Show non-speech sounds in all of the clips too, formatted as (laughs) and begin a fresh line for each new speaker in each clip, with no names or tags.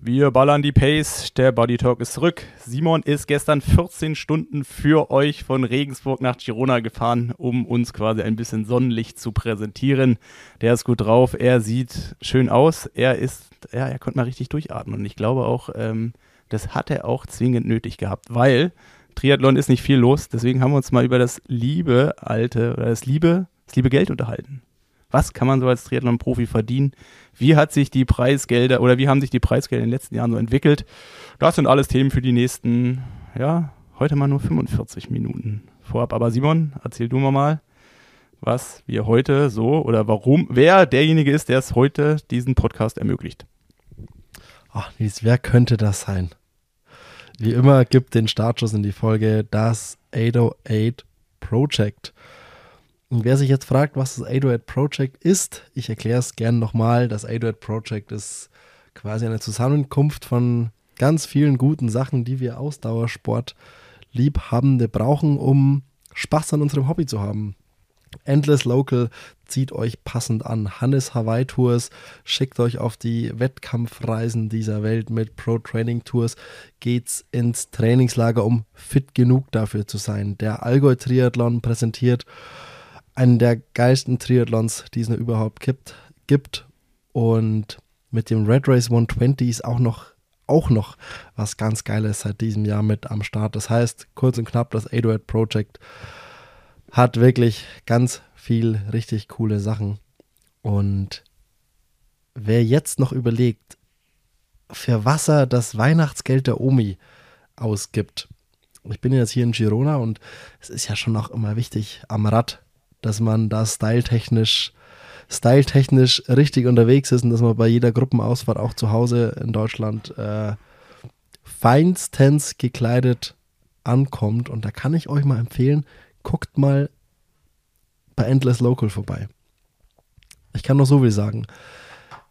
Wir ballern die Pace, der Body Talk ist zurück. Simon ist gestern 14 Stunden für euch von Regensburg nach Girona gefahren, um uns quasi ein bisschen Sonnenlicht zu präsentieren. Der ist gut drauf, er sieht schön aus, er ist, ja, er konnte mal richtig durchatmen und ich glaube auch, ähm, das hat er auch zwingend nötig gehabt, weil Triathlon ist nicht viel los, deswegen haben wir uns mal über das liebe alte oder das liebe, das liebe Geld unterhalten. Was kann man so als Triathlon-Profi verdienen? Wie hat sich die Preisgelder oder wie haben sich die Preisgelder in den letzten Jahren so entwickelt? Das sind alles Themen für die nächsten, ja, heute mal nur 45 Minuten vorab. Aber Simon, erzähl du mal, was wir heute so oder warum, wer derjenige ist, der es heute diesen Podcast ermöglicht.
Ach, Nils, wer könnte das sein? Wie immer gibt den Startschuss in die Folge das 808 Project. Und wer sich jetzt fragt, was das 808 Project ist, ich erkläre es gerne nochmal. Das 808 Project ist quasi eine Zusammenkunft von ganz vielen guten Sachen, die wir Ausdauersport Liebhabende brauchen, um Spaß an unserem Hobby zu haben. Endless Local zieht euch passend an. Hannes Hawaii Tours schickt euch auf die Wettkampfreisen dieser Welt mit Pro Training Tours. Geht's ins Trainingslager, um fit genug dafür zu sein. Der Allgäu Triathlon präsentiert einen der geilsten Triathlons, die es nur überhaupt gibt, gibt. Und mit dem Red Race 120 ist auch noch, auch noch was ganz Geiles seit diesem Jahr mit am Start. Das heißt, kurz und knapp, das 808 Project hat wirklich ganz viel richtig coole Sachen. Und wer jetzt noch überlegt, für was er das Weihnachtsgeld der Omi ausgibt. Ich bin jetzt hier in Girona und es ist ja schon auch immer wichtig, am Rad dass man da styletechnisch styletechnisch richtig unterwegs ist und dass man bei jeder Gruppenausfahrt auch zu Hause in Deutschland äh, feinstens gekleidet ankommt. Und da kann ich euch mal empfehlen, guckt mal bei Endless Local vorbei. Ich kann noch so viel sagen.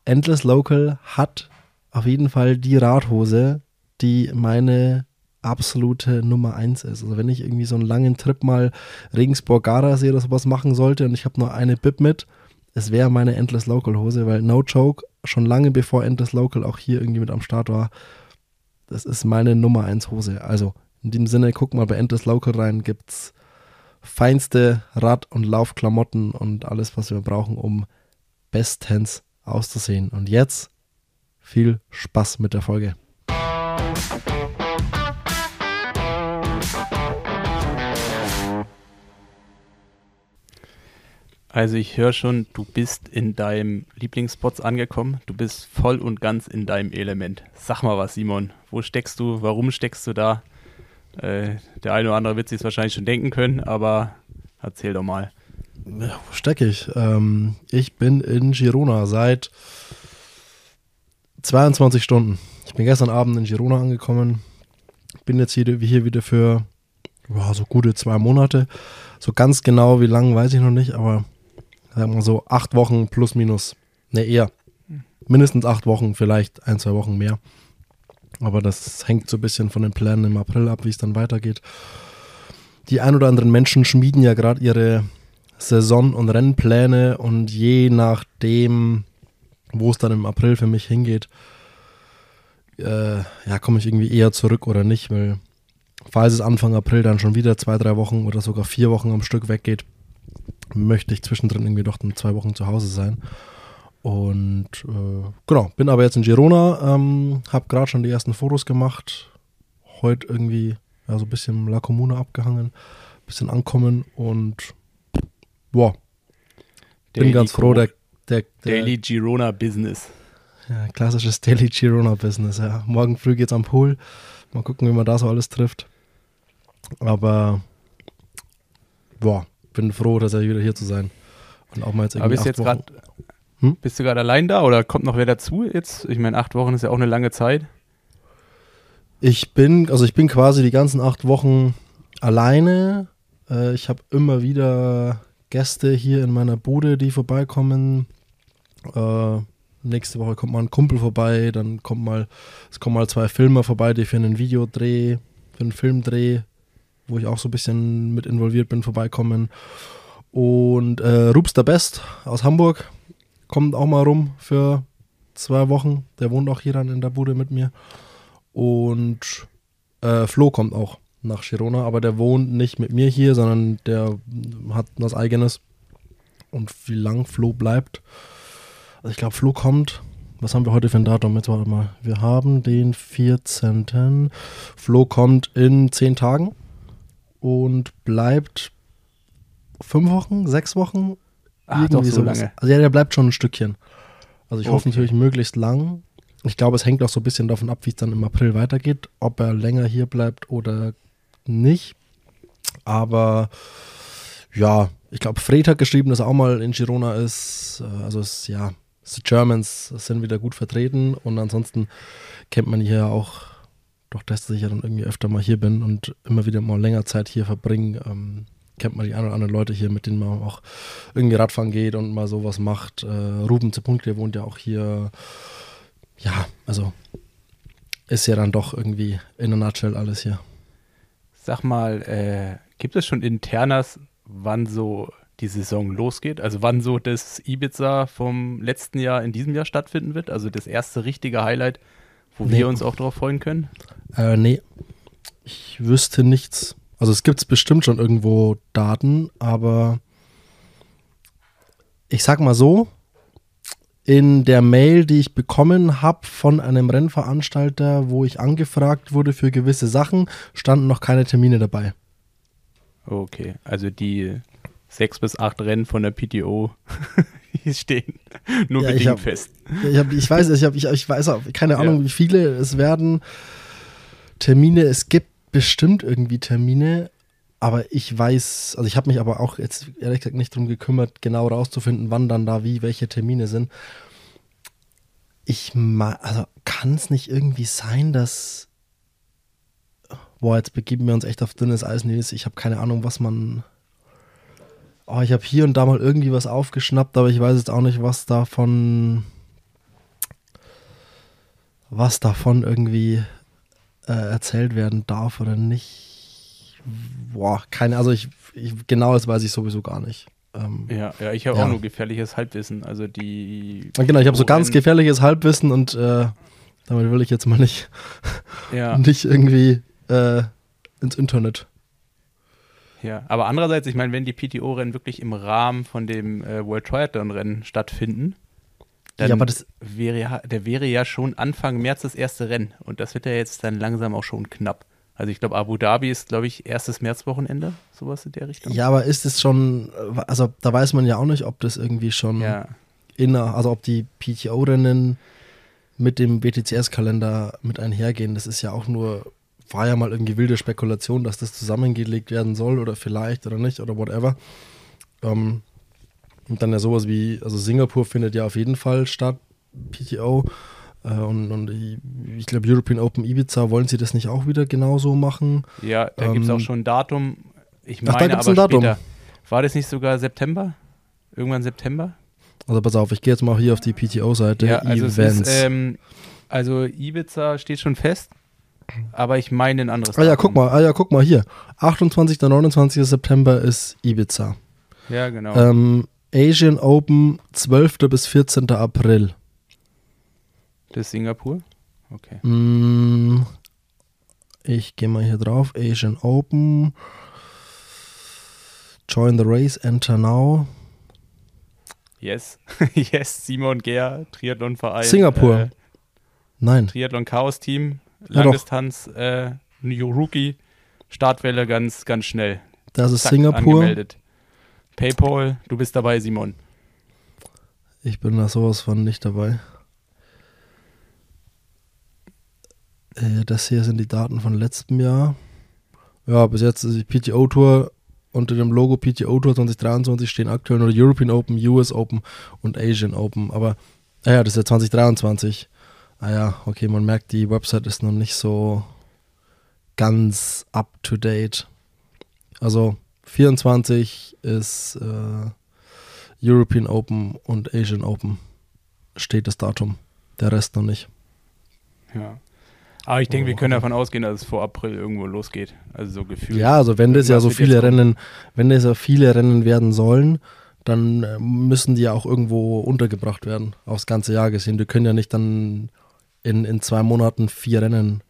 Endless Local hat auf jeden Fall die Radhose, die meine absolute Nummer eins ist. Also wenn ich irgendwie so einen langen Trip mal Regensburg-Gardasee oder sowas machen sollte und ich habe nur eine Bib mit, es wäre meine Endless Local Hose, weil No Joke schon lange bevor Endless Local auch hier irgendwie mit am Start war, das ist meine Nummer eins Hose. Also in dem Sinne, guck mal bei Endless Local rein, gibt's feinste Rad- und Laufklamotten und alles, was wir brauchen, um bestens auszusehen. Und jetzt viel Spaß mit der Folge.
Also ich höre schon, du bist in deinem Lieblingsspots angekommen. Du bist voll und ganz in deinem Element. Sag mal was, Simon. Wo steckst du? Warum steckst du da? Äh, der eine oder andere wird sich es wahrscheinlich schon denken können, aber erzähl doch mal.
Ja, wo stecke ich? Ähm, ich bin in Girona seit 22 Stunden. Ich bin gestern Abend in Girona angekommen. Bin jetzt hier, hier wieder für wow, so gute zwei Monate. So ganz genau wie lang weiß ich noch nicht, aber sagen wir so acht Wochen plus minus. Ne, eher. Mindestens acht Wochen, vielleicht ein, zwei Wochen mehr. Aber das hängt so ein bisschen von den Plänen im April ab, wie es dann weitergeht. Die ein oder anderen Menschen schmieden ja gerade ihre Saison- und Rennpläne und je nachdem, wo es dann im April für mich hingeht, äh, ja, komme ich irgendwie eher zurück oder nicht, weil falls es Anfang April dann schon wieder zwei, drei Wochen oder sogar vier Wochen am Stück weggeht, möchte ich zwischendrin irgendwie doch dann zwei Wochen zu Hause sein. Und äh, genau, bin aber jetzt in Girona, ähm, habe gerade schon die ersten Fotos gemacht. Heute irgendwie ja, so ein bisschen La Comuna abgehangen, bisschen ankommen und boah, bin ganz froh, der, der,
der Daily Girona Business.
Ja, klassisches Daily Girona Business, ja. Morgen früh geht's am Pool. Mal gucken, wie man da so alles trifft. Aber boah, bin froh, dass er wieder hier zu sein.
Und auch mal jetzt irgendwie. Aber bist, jetzt grad, hm? bist du gerade allein da oder kommt noch wer dazu jetzt? Ich meine, acht Wochen ist ja auch eine lange Zeit.
Ich bin, also ich bin quasi die ganzen acht Wochen alleine. Äh, ich habe immer wieder Gäste hier in meiner Bude, die vorbeikommen. Äh, nächste Woche kommt mal ein Kumpel vorbei, dann kommt mal, es kommen mal zwei Filmer vorbei, die für einen Videodreh, für einen Filmdreh wo ich auch so ein bisschen mit involviert bin, vorbeikommen. Und äh, Rups der Best aus Hamburg kommt auch mal rum für zwei Wochen. Der wohnt auch hier dann in der Bude mit mir. Und äh, Flo kommt auch nach Girona, aber der wohnt nicht mit mir hier, sondern der hat was eigenes. Und wie lang Flo bleibt. Also ich glaube, Flo kommt. Was haben wir heute für ein Datum? Jetzt warte mal. Wir haben den 14. Flo kommt in zehn Tagen und bleibt fünf Wochen, sechs Wochen.
Ach, doch so lange.
Also ja, der bleibt schon ein Stückchen. Also ich hoffe
Okay.
natürlich möglichst lang. Ich glaube, es hängt auch so ein bisschen davon ab, wie es dann im April weitergeht, ob er länger hier bleibt oder nicht. Aber ja, ich glaube, Fred hat geschrieben, dass er auch mal in Girona ist. Äh, Also es, ja, die Germans sind wieder gut vertreten und ansonsten kennt man hier auch, doch dass ich ja dann irgendwie öfter mal hier bin und immer wieder mal länger Zeit hier verbringe, ähm, kennt man die ein oder anderen Leute hier, mit denen man auch irgendwie Radfahren geht und mal sowas macht. Äh, Ruben Zepunkt, der wohnt ja auch hier. Ja, also ist ja dann doch irgendwie in a nutshell alles hier.
Sag mal, äh, gibt es schon Internas, wann so die Saison losgeht? Also wann so das Ibiza vom letzten Jahr in diesem Jahr stattfinden wird? Also das erste richtige Highlight, wo
Nee.
wir uns auch drauf freuen können?
Äh, nee, ich wüsste nichts. Also es gibt bestimmt schon irgendwo Daten, aber ich sag mal so, in der Mail, die ich bekommen habe von einem Rennveranstalter, wo ich angefragt wurde für gewisse Sachen, standen noch keine Termine dabei.
Okay, also die sechs bis acht Rennen von der PTO (laughs) die stehen nur
Ja, ich
bedingt
hab-
fest.
Ich, hab, ich weiß, ich, hab, ich, ich weiß auch, keine
Ja.
Ahnung, wie viele es werden. Termine, es gibt bestimmt irgendwie Termine, aber ich weiß, also ich habe mich aber auch jetzt ehrlich gesagt nicht drum gekümmert, genau rauszufinden, wann dann da wie welche Termine sind. Ich ma also kann es nicht irgendwie sein, dass boah, jetzt begeben wir uns echt auf dünnes Eis, Nils. Ich habe keine Ahnung, was man Oh, ich habe hier und da mal irgendwie was aufgeschnappt, aber ich weiß jetzt auch nicht, was davon was davon irgendwie äh, erzählt werden darf oder nicht. Boah, keine, also ich, ich genau das weiß ich sowieso gar nicht. Ähm,
Ja, ja, ich habe
Ja.
auch nur gefährliches Halbwissen. Also die.
genau, ich habe so ganz gefährliches Halbwissen und äh, damit will ich jetzt mal nicht,
Ja, (laughs)
nicht irgendwie äh, ins Internet.
ja. Aber andererseits, ich meine, wenn die PTO-Rennen wirklich im Rahmen von dem äh, World Triathlon-Rennen stattfinden, dann
Ja, aber das-
wäre ja, der wäre ja schon Anfang März das erste Rennen. Und das wird ja jetzt dann langsam auch schon knapp. Also ich glaube, Abu Dhabi ist, glaube ich, erstes Märzwochenende, sowas in der Richtung.
Ja, aber ist es schon, also da weiß man ja auch nicht, ob das irgendwie schon
Ja,
inner, also ob die PTO-Rennen mit dem BTCS-Kalender mit einhergehen. Das ist ja auch nur, war ja mal irgendwie wilde Spekulation, dass das zusammengelegt werden soll oder vielleicht oder nicht oder whatever. Ähm, und dann ja sowas wie, also Singapur findet ja auf jeden Fall statt, PTO. Äh, und und ich, ich glaube, European Open Ibiza, wollen sie das nicht auch wieder genauso machen?
ja da gibt es
Ähm,
auch schon ein Datum. Ich
ach, da
meine
gibt's
aber
ein Datum.
später. War das nicht sogar September? Irgendwann September?
Also pass auf, ich gehe jetzt mal hier auf die PTO-Seite,
Ja, also
Events.
ist, ähm, also Ibiza steht schon fest, aber ich meine ein anderes
ah ja,
Datum.
guck mal, ah ja, guck mal hier. 28. und 29. September ist Ibiza.
Ja, genau.
Ähm, Asian Open 12. bis 14. April.
das ist Singapur? Okay.
Mm, ich gehe mal hier drauf. Asian Open. Join the race, enter now.
Yes. (laughs) yes, Simon Gehr, Triathlonverein.
Singapur.
Äh,
Nein.
Triathlon Chaos Team,
Ja.
Langdistanz, äh, New Rookie, Startwelle ganz, ganz schnell.
Das ist
Zack,
Singapur.
Angemeldet. PayPal, du bist dabei, Simon.
Ich bin da sowas von nicht dabei. Äh, das hier sind die Daten von letztem Jahr. Ja, bis jetzt ist die PTO Tour unter dem Logo PTO Tour 2023 stehen aktuell nur European Open, US Open und Asian Open. Aber, ah ja, das ist ja 2023. Ah ja, okay, man merkt, die Website ist noch nicht so ganz up to date. Also 24 ist äh, European Open und Asian Open steht das Datum. Der Rest noch nicht.
Ja. Aber ich denke, wir
Oh.
können davon ausgehen, dass es vor April irgendwo losgeht. Also so gefühlt.
Ja, also wenn das ja so viele. Rennen, wenn das ja viele Rennen werden sollen, dann äh, müssen die ja auch irgendwo untergebracht werden, aufs ganze Jahr gesehen. Die können ja nicht dann in, in zwei Monaten vier Rennen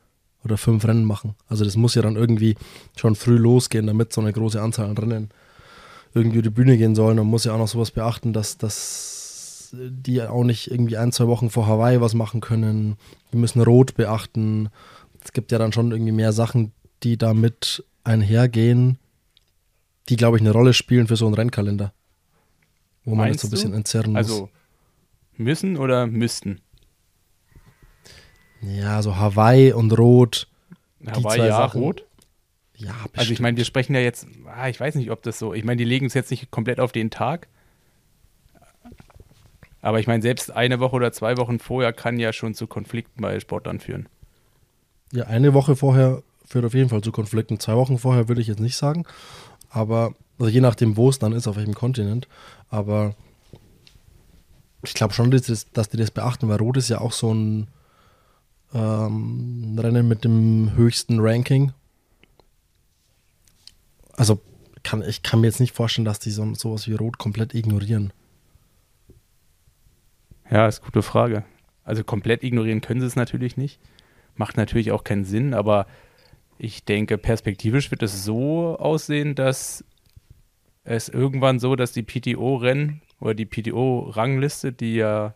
oder fünf Rennen machen. Also das muss ja dann irgendwie schon früh losgehen, damit so eine große Anzahl an Rennen irgendwie die Bühne gehen sollen. Man muss ja auch noch sowas beachten, dass, dass die auch nicht irgendwie ein, zwei Wochen vor Hawaii was machen können. Die müssen Rot beachten. Es gibt ja dann schon irgendwie mehr Sachen, die damit einhergehen, die, glaube ich, eine Rolle spielen für so einen Rennkalender. Wo man jetzt so ein bisschen entzerren muss.
Also müssen oder müssten?
Ja, so Hawaii und Rot.
Hawaii ja, Sachen. Rot?
Ja, bestimmt.
Also ich meine, wir sprechen ja jetzt, ah, ich weiß nicht, ob das so, ich meine, die legen es jetzt nicht komplett auf den Tag. Aber ich meine, selbst eine Woche oder zwei Wochen vorher kann ja schon zu Konflikten bei Sportlern führen.
Ja, eine Woche vorher führt auf jeden Fall zu Konflikten. Zwei Wochen vorher würde ich jetzt nicht sagen. Aber, also je nachdem, wo es dann ist, auf welchem Kontinent. Aber ich glaube schon, dass, dass die das beachten, weil Rot ist ja auch so ein ähm, Rennen mit dem höchsten Ranking. Also kann, ich kann mir jetzt nicht vorstellen, dass die so, sowas wie Rot komplett ignorieren.
Ja, ist eine gute Frage. Also komplett ignorieren können sie es natürlich nicht. Macht natürlich auch keinen Sinn, aber ich denke, perspektivisch wird es so aussehen, dass es irgendwann so, dass die PTO-Rennen oder die PTO-Rangliste, die ja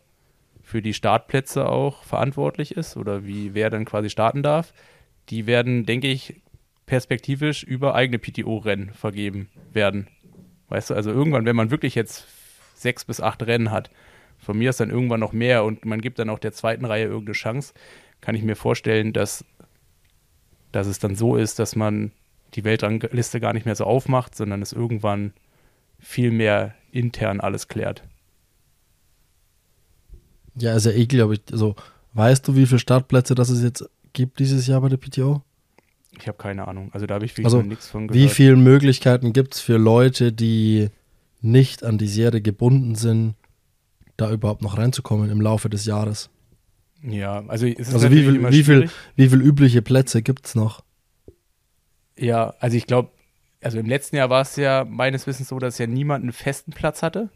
für die Startplätze auch verantwortlich ist oder wie wer dann quasi starten darf, die werden, denke ich, perspektivisch über eigene PTO-Rennen vergeben werden. Weißt du, also irgendwann, wenn man wirklich jetzt sechs bis acht Rennen hat, von mir ist dann irgendwann noch mehr und man gibt dann auch der zweiten Reihe irgendeine Chance, kann ich mir vorstellen, dass, dass es dann so ist, dass man die Weltrangliste gar nicht mehr so aufmacht, sondern es irgendwann viel mehr intern alles klärt.
Ja, ist ja eh, glaube ich. Also, weißt du, wie viele Startplätze das es jetzt gibt dieses Jahr bei der PTO?
Ich habe keine Ahnung. Also, da habe ich
also, nichts von gehört. Wie viele Möglichkeiten gibt es für Leute, die nicht an die Serie gebunden sind, da überhaupt noch reinzukommen im Laufe des Jahres?
Ja, also,
also wie, viel, wie, viel, wie viel übliche Plätze gibt es noch?
Ja, also ich glaube, also im letzten Jahr war es ja meines Wissens so, dass ja niemand einen festen Platz hatte.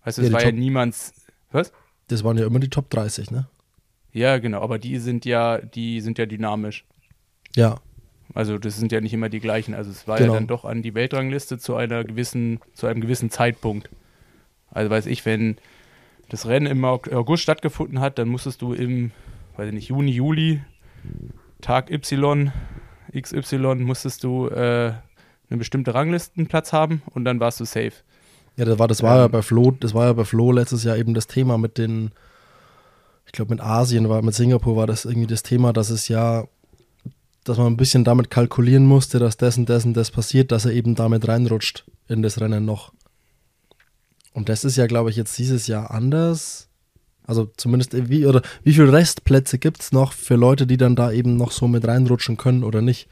Also es ja, war Top, ja niemands. Was?
Das waren ja immer die Top 30, ne?
Ja, genau, aber die sind ja, die sind ja dynamisch.
Ja.
Also das sind ja nicht immer die gleichen. Also es war genau. ja dann doch an die Weltrangliste zu einer gewissen, zu einem gewissen Zeitpunkt. Also weiß ich, wenn das Rennen im August stattgefunden hat, dann musstest du im, weiß ich nicht, Juni, Juli, Tag Y, XY, musstest du äh, eine bestimmte Ranglistenplatz haben und dann warst du safe.
Ja, das war, das war ähm, ja bei Flo, das war ja bei Flo letztes Jahr eben das Thema mit den, ich glaube mit Asien war, mit Singapur war das irgendwie das Thema, dass es ja, dass man ein bisschen damit kalkulieren musste, dass dessen, dessen, das passiert, dass er eben damit reinrutscht in das Rennen noch. Und das ist ja, glaube ich, jetzt dieses Jahr anders. Also zumindest wie oder wie viele Restplätze gibt es noch für Leute, die dann da eben noch so mit reinrutschen können oder nicht?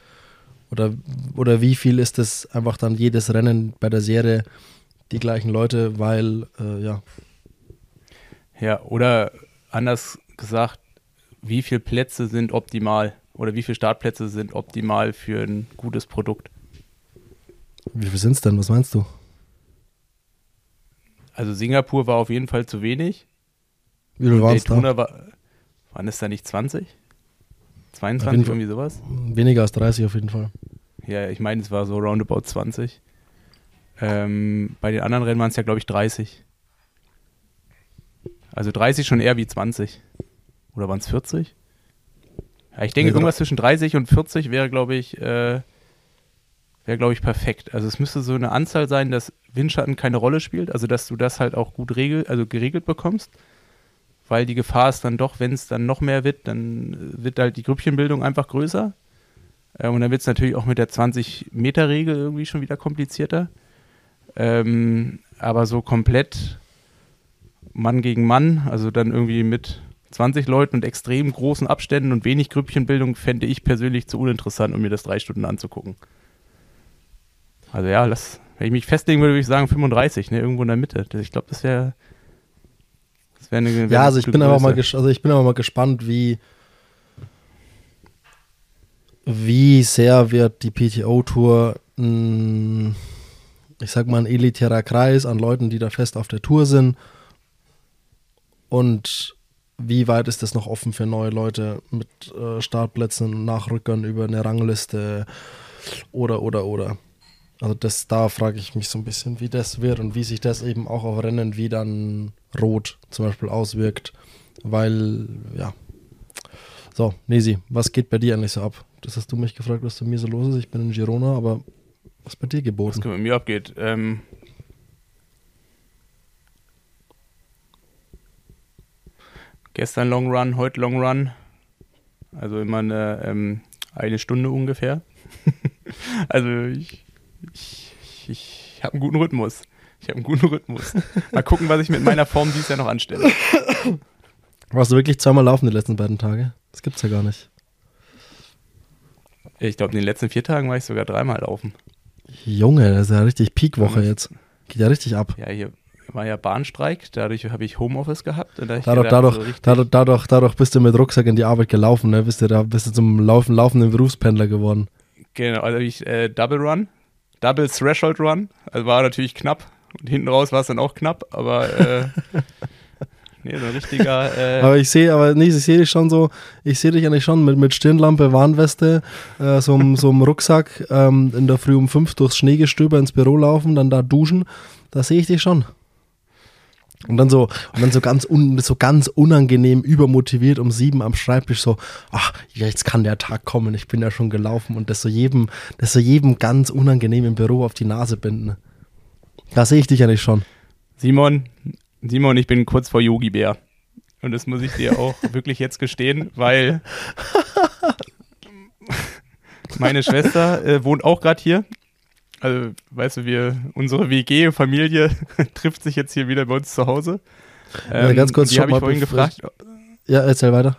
Oder, oder wie viel ist es einfach dann jedes Rennen bei der Serie die gleichen Leute, weil, äh, ja.
Ja, oder anders gesagt, wie viele Plätze sind optimal oder wie viele Startplätze sind optimal für ein gutes Produkt?
Wie viele sind es denn? Was meinst du?
Also Singapur war auf jeden Fall zu wenig.
Wie viel waren es da?
War, waren es da nicht 20? 22, irgendwie sowas?
Weniger als 30 auf jeden Fall.
Ja, ich meine, es war so roundabout 20. Ähm, bei den anderen Rennen waren es ja, glaube ich, 30. Also 30 schon eher wie 20. Oder waren es 40? Ja, ich denke, nee, irgendwas zwischen 30 und 40 wäre, glaube ich, äh, wäre, glaube ich, perfekt. Also es müsste so eine Anzahl sein, dass Windschatten keine Rolle spielt, also dass du das halt auch gut regel, also geregelt bekommst weil die Gefahr ist dann doch, wenn es dann noch mehr wird, dann wird halt die Grüppchenbildung einfach größer. Äh, und dann wird es natürlich auch mit der 20-Meter-Regel irgendwie schon wieder komplizierter. Ähm, aber so komplett Mann gegen Mann, also dann irgendwie mit 20 Leuten und extrem großen Abständen und wenig Grüppchenbildung, fände ich persönlich zu uninteressant, um mir das drei Stunden anzugucken. Also ja, das, wenn ich mich festlegen würde, würde ich sagen 35, ne, irgendwo in der Mitte. Ich glaube, das wäre
eine, ja, also ich bin aber mal, also ich bin aber mal gespannt, wie wie sehr wird die PTO Tour ich sag mal, ein elitärer Kreis an Leuten, die da fest auf der Tour sind. Und wie weit ist das noch offen für neue Leute mit äh, Startplätzen, Nachrückern über eine Rangliste oder, oder, oder. Also das, da frage ich mich so ein bisschen, wie das wird und wie sich das eben auch auf Rennen wie dann Rot zum Beispiel auswirkt. Weil, ja. So, Nesi, was geht bei dir eigentlich so ab? Das hast du mich gefragt, was bei mir so los ist. Ich bin in Girona, aber was bei dir geboten?
Was bei mir abgeht? Ähm, gestern Long Run, heute Long Run. Also immer eine, ähm, eine Stunde ungefähr. (laughs) also ich, ich, ich, ich habe einen guten Rhythmus. Ich habe einen guten Rhythmus. Mal gucken, was ich mit meiner Form dieses Jahr noch anstelle.
Warst du wirklich zweimal laufen die letzten beiden Tage? Das gibt's ja gar nicht.
Ich glaube, in den letzten vier Tagen war ich sogar dreimal laufen.
Junge, das ist ja richtig Peakwoche jetzt. Geht ja richtig ab.
Ja, hier war ja Bahnstreik, dadurch habe ich Homeoffice gehabt.
Dadurch, gedacht, dadurch, so dadurch, dadurch, dadurch, bist du mit Rucksack in die Arbeit gelaufen, ne? Bist du da bist du zum Laufen, laufenden Berufspendler geworden.
Genau, also ich äh, Double Run, Double Threshold Run, also war natürlich knapp. Und hinten raus war es dann auch knapp, aber äh, (laughs) nee, so richtiger. Äh
aber ich sehe, aber nee, ich sehe dich schon so, ich sehe dich eigentlich schon mit, mit Stirnlampe, Warnweste, äh, so, so einem Rucksack ähm, in der Früh um fünf durchs Schneegestöber ins Büro laufen, dann da duschen. Da sehe ich dich schon. Und dann so, und dann so ganz, un, so ganz unangenehm übermotiviert um sieben am Schreibtisch so, ach, jetzt kann der Tag kommen, ich bin ja schon gelaufen und das so jedem, das so jedem ganz unangenehm im Büro auf die Nase binden. Da sehe ich dich ja nicht schon.
Simon, Simon, ich bin kurz vor Yogi Bär. Und das muss ich dir auch (laughs) wirklich jetzt gestehen, weil meine Schwester äh, wohnt auch gerade hier also, weißt du, wir, unsere WG-Familie (laughs) trifft sich jetzt hier wieder bei uns zu Hause.
Ähm, ja, ganz kurz,
die habe ich vorhin gefragt.
Ja, erzähl weiter.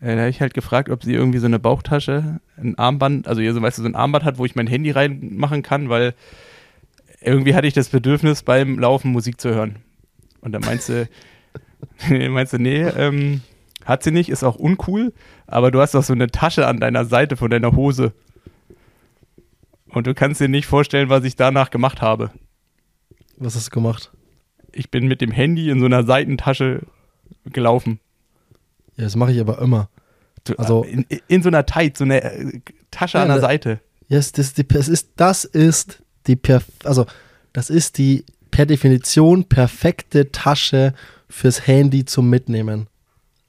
Äh, da habe ich halt gefragt, ob sie irgendwie so eine Bauchtasche, ein Armband, also hier so, weißt du, so ein Armband hat, wo ich mein Handy reinmachen kann, weil irgendwie hatte ich das Bedürfnis, beim Laufen Musik zu hören. Und dann meinst du, (laughs) meinst du, nee, ähm, hat sie nicht, ist auch uncool, aber du hast doch so eine Tasche an deiner Seite von deiner Hose. Und du kannst dir nicht vorstellen, was ich danach gemacht habe.
Was hast du gemacht?
Ich bin mit dem Handy in so einer Seitentasche gelaufen.
Ja, das mache ich aber immer.
Also in, in, so einer Tight, so eine äh, Tasche ja, an der Seite.
Yes, das, das ist, das ist die perf also das ist die per Definition perfekte Tasche fürs Handy zum Mitnehmen.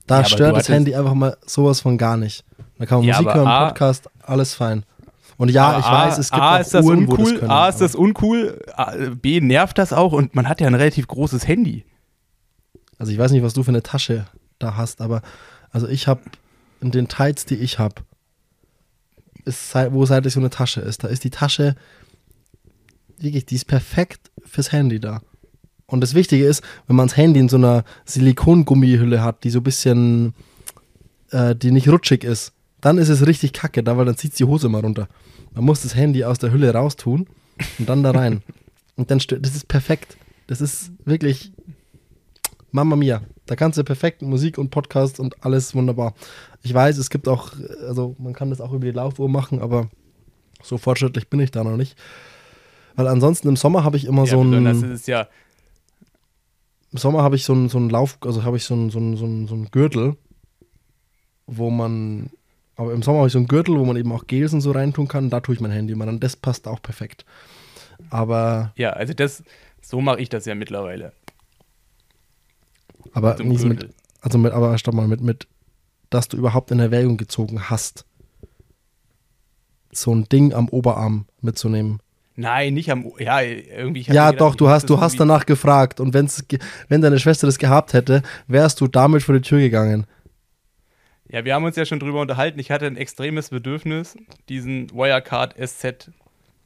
Da ja, stört das Handy einfach mal sowas von gar nicht. Da kann man ja, Musik hören, Podcast, alles fein. Und ja, ich A, weiß, es gibt
A,
auch
ist das Uhren, uncool, können, A, ist das uncool, B, nervt das auch und man hat ja ein relativ großes Handy.
Also ich weiß nicht, was du für eine Tasche da hast, aber also ich habe in den Tights, die ich habe, ist, wo seitlich so eine Tasche ist, da ist die Tasche wirklich, die ist perfekt fürs Handy da. Und das Wichtige ist, wenn man das Handy in so einer Silikongummihülle hat, die so ein bisschen, äh, die nicht rutschig ist, dann ist es richtig kacke, da, weil dann zieht die Hose mal runter. Man muss das Handy aus der Hülle raustun und dann da rein. (laughs) und dann, das ist perfekt. Das ist wirklich Mama Mia. Da kannst du perfekt Musik und Podcast und alles wunderbar. Ich weiß, es gibt auch, also man kann das auch über die Laufuhr machen, aber so fortschrittlich bin ich da noch nicht. Weil ansonsten im Sommer habe ich immer ja, so ein. Das ist ja Im Sommer habe ich so ein, so ein Lauf, also habe ich so ein, so, ein, so, ein, so ein Gürtel, wo man aber im Sommer habe ich so einen Gürtel, wo man eben auch Gels und so reintun kann. Da tue ich mein Handy immer. Dann das passt auch perfekt. Aber.
Ja, also das, so mache ich das ja mittlerweile.
Aber mit, mit also mit, aber stopp mal, mit, mit, dass du überhaupt in Erwägung gezogen hast, so ein Ding am Oberarm mitzunehmen.
Nein, nicht am, ja, irgendwie.
Ja, gedacht, doch, du hast, du hast danach gefragt und wenn's, wenn deine Schwester das gehabt hätte, wärst du damit vor die Tür gegangen.
Ja, wir haben uns ja schon drüber unterhalten. Ich hatte ein extremes Bedürfnis, diesen Wirecard SZ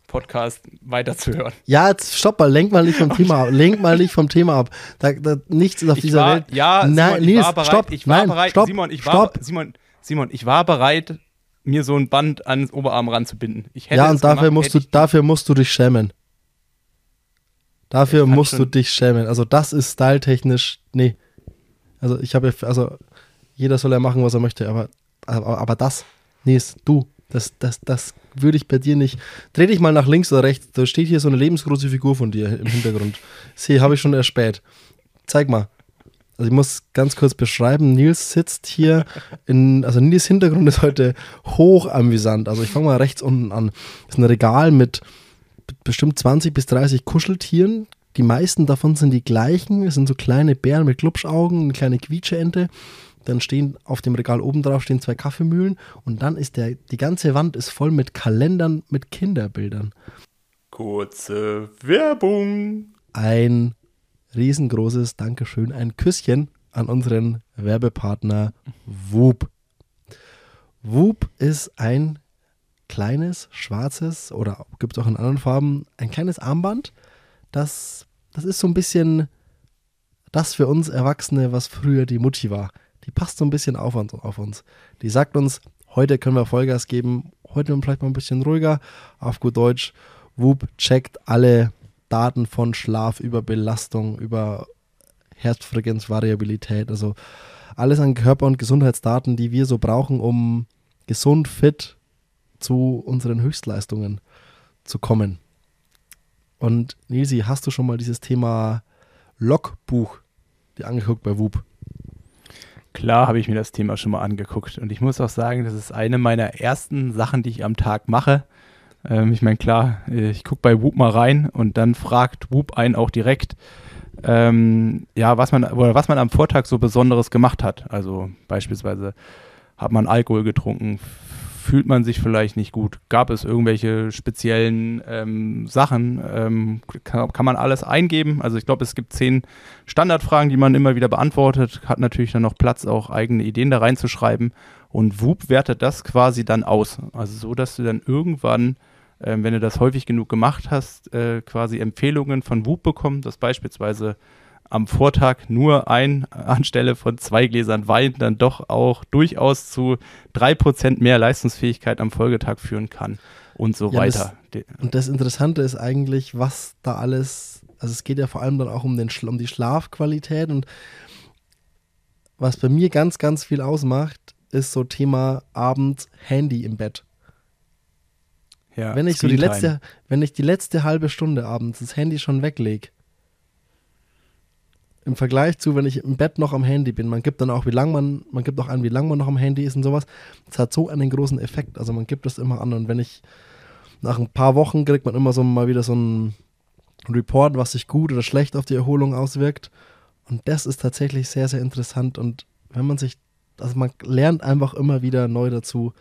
Podcast weiterzuhören.
Ja, jetzt stopp mal, lenk mal nicht vom (laughs) Thema ab. Lenk mal nicht vom Thema ab. Da, da, nichts ist auf
ich
dieser
war,
Welt.
Ja, Simon,
nein,
ich war bereit.
Stopp,
ich war
nein,
bereit.
Stopp,
Simon, ich
stopp.
war, Simon, Simon, ich war bereit, mir so ein Band ans Oberarm ranzubinden. Ich hätte
ja, und dafür gemacht, musst du, dafür musst du dich schämen. Dafür musst du dich schämen. Also das ist styletechnisch, nee. Also ich habe, also jeder soll ja machen, was er möchte, aber, aber, aber das, nee, ist du, Das, das, das würde ich bei dir nicht. Dreh dich mal nach links oder rechts. Da steht hier so eine lebensgroße Figur von dir im Hintergrund. (laughs) See, habe ich schon erspäht. Zeig mal. Also ich muss ganz kurz beschreiben, Nils sitzt hier in, also Nils Hintergrund ist heute hoch amüsant. Also ich fange mal rechts unten an. Das ist ein Regal mit bestimmt 20 bis 30 Kuscheltieren. Die meisten davon sind die gleichen. Es sind so kleine Bären mit Glubschaugen, eine kleine Quietscheente. Dann stehen auf dem Regal oben drauf stehen zwei Kaffeemühlen und dann ist der, die ganze Wand ist voll mit Kalendern mit Kinderbildern.
Kurze Werbung.
Ein riesengroßes Dankeschön, ein Küsschen an unseren Werbepartner Whoop. Whoop ist ein kleines, schwarzes oder gibt es auch in anderen Farben, ein kleines Armband. Das, das ist so ein bisschen das für uns Erwachsene, was früher die Mutti war. Die passt so ein bisschen auf, auf uns. Die sagt uns, heute können wir Vollgas geben, heute vielleicht mal ein bisschen ruhiger. Auf gut Deutsch, Whoop checkt alle Daten von Schlaf über Belastung, über Herzfrequenzvariabilität, also alles an Körper- und Gesundheitsdaten, die wir so brauchen, um gesund, fit zu unseren Höchstleistungen zu kommen. Und Nilsi, hast du schon mal dieses Thema Logbuch dir angeguckt bei Whoop?
Klar habe ich mir das Thema schon mal angeguckt und ich muss auch sagen, das ist eine meiner ersten Sachen, die ich am Tag mache. Ähm, ich meine, klar, ich gucke bei Whoop mal rein und dann fragt Whoop einen auch direkt, ähm, ja, was man, oder was man am Vortag so Besonderes gemacht hat. Also beispielsweise hat man Alkohol getrunken, fühlt man sich vielleicht nicht gut? Gab es irgendwelche speziellen ähm, Sachen? Ähm, kann, kann, man alles eingeben? Also ich glaube, es gibt zehn Standardfragen, die man immer wieder beantwortet. Hat natürlich dann noch Platz, auch eigene Ideen da reinzuschreiben. Und Whoop wertet das quasi dann aus. Also so, dass du dann irgendwann ähm, wenn du das häufig genug gemacht hast, äh, quasi Empfehlungen von Whoop bekommen, dass beispielsweise am Vortag nur ein anstelle von zwei Gläsern Wein dann doch auch durchaus zu drei Prozent mehr Leistungsfähigkeit am Folgetag führen kann und so ja, weiter.
Das, und das Interessante ist eigentlich, was da alles, also es geht ja vor allem dann auch um, den, um die Schlafqualität und was bei mir ganz, ganz viel ausmacht, ist so Thema abends Handy im Bett. Ja, wenn ich so die letzte, wenn ich die letzte halbe Stunde abends das Handy schon weglege, im Vergleich zu, wenn ich im Bett noch am Handy bin, man gibt dann auch, wie lang man, man gibt auch an, wie lange man noch am Handy ist und sowas. Das hat so einen großen Effekt. Also man gibt das immer an. Und wenn ich nach ein paar Wochen kriegt man immer so mal wieder so einen Report, was sich gut oder schlecht auf die Erholung auswirkt. Und das ist tatsächlich sehr, sehr interessant. Und wenn man sich, also man lernt einfach immer wieder neu dazu,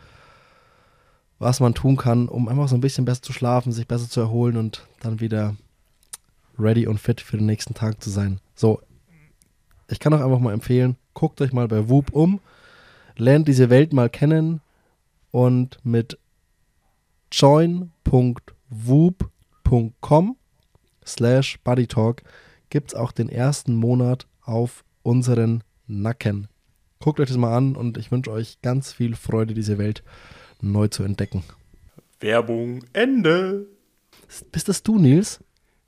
was man tun kann, um einfach so ein bisschen besser zu schlafen, sich besser zu erholen und dann wieder ready und fit für den nächsten Tag zu sein. So, ich kann auch einfach mal empfehlen, guckt euch mal bei Whoop um, lernt diese Welt mal kennen und mit join.whoop.com slash bodytalk gibt es auch den ersten Monat auf unseren Nacken. Guckt euch das mal an und ich wünsche euch ganz viel Freude, diese Welt neu zu entdecken.
Werbung Ende.
Bist das du, Nils?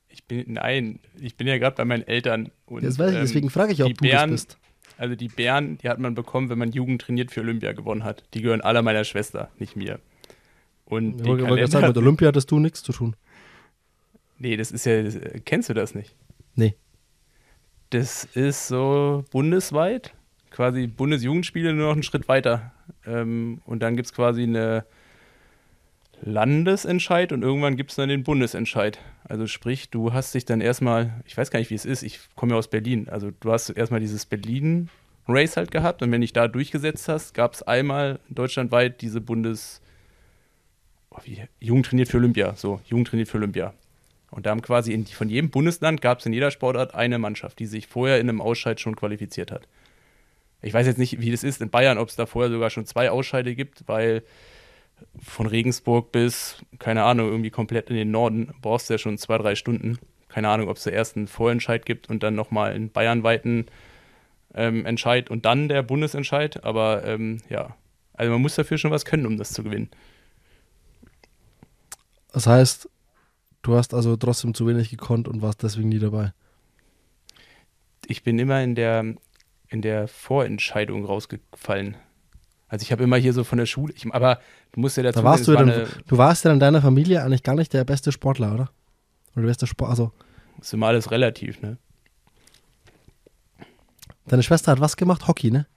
Ich bin, nein, ich bin ja gerade bei meinen Eltern.
Und, das weiß ich, deswegen frage ich, ob du Bären, das bist.
Also die Bären, die hat man bekommen, wenn man Jugend trainiert für Olympia gewonnen hat. Die gehören alle meiner Schwester, nicht mir. Und
ich wollte sagen, mit Olympia hattest du nichts zu tun.
Nee, das ist ja, das, kennst du das nicht?
Nee.
Das ist so bundesweit, quasi Bundesjugendspiele nur noch einen Schritt weiter. Ähm, und dann gibt es quasi eine Landesentscheid und irgendwann gibt es dann den Bundesentscheid. Also sprich, du hast dich dann erstmal, ich weiß gar nicht, wie es ist, ich komme ja aus Berlin, also du hast erstmal dieses Berlin-Race halt gehabt und wenn dich da durchgesetzt hast, gab es einmal deutschlandweit diese Bundes... Oh, wie, Jugend trainiert für Olympia, so, Jugend trainiert für Olympia. Und da haben quasi in, von jedem Bundesland gab es in jeder Sportart eine Mannschaft, die sich vorher in einem Ausscheid schon qualifiziert hat. Ich weiß jetzt nicht, wie das ist in Bayern, ob es da vorher sogar schon zwei Ausscheide gibt, weil von Regensburg bis, keine Ahnung, irgendwie komplett in den Norden brauchst du ja schon zwei, drei Stunden. Keine Ahnung, ob es da erst einen Vorentscheid gibt und dann nochmal einen bayernweiten ähm, Entscheid und dann der Bundesentscheid. Aber ähm, ja, also man muss dafür schon was können, um das zu gewinnen.
Das heißt, du hast also trotzdem zu wenig gekonnt und warst deswegen nie dabei.
Ich bin immer in der, in der Vorentscheidung rausgefallen. Also ich habe immer hier so von der Schule, ich, aber du musst ja dazu
Da warst du, ja
war
dann, du warst ja in deiner Familie eigentlich gar nicht der beste Sportler, oder? Oder der beste Sport, also
ist immer alles relativ, ne?
deine Schwester hat was gemacht? Hockey, ne?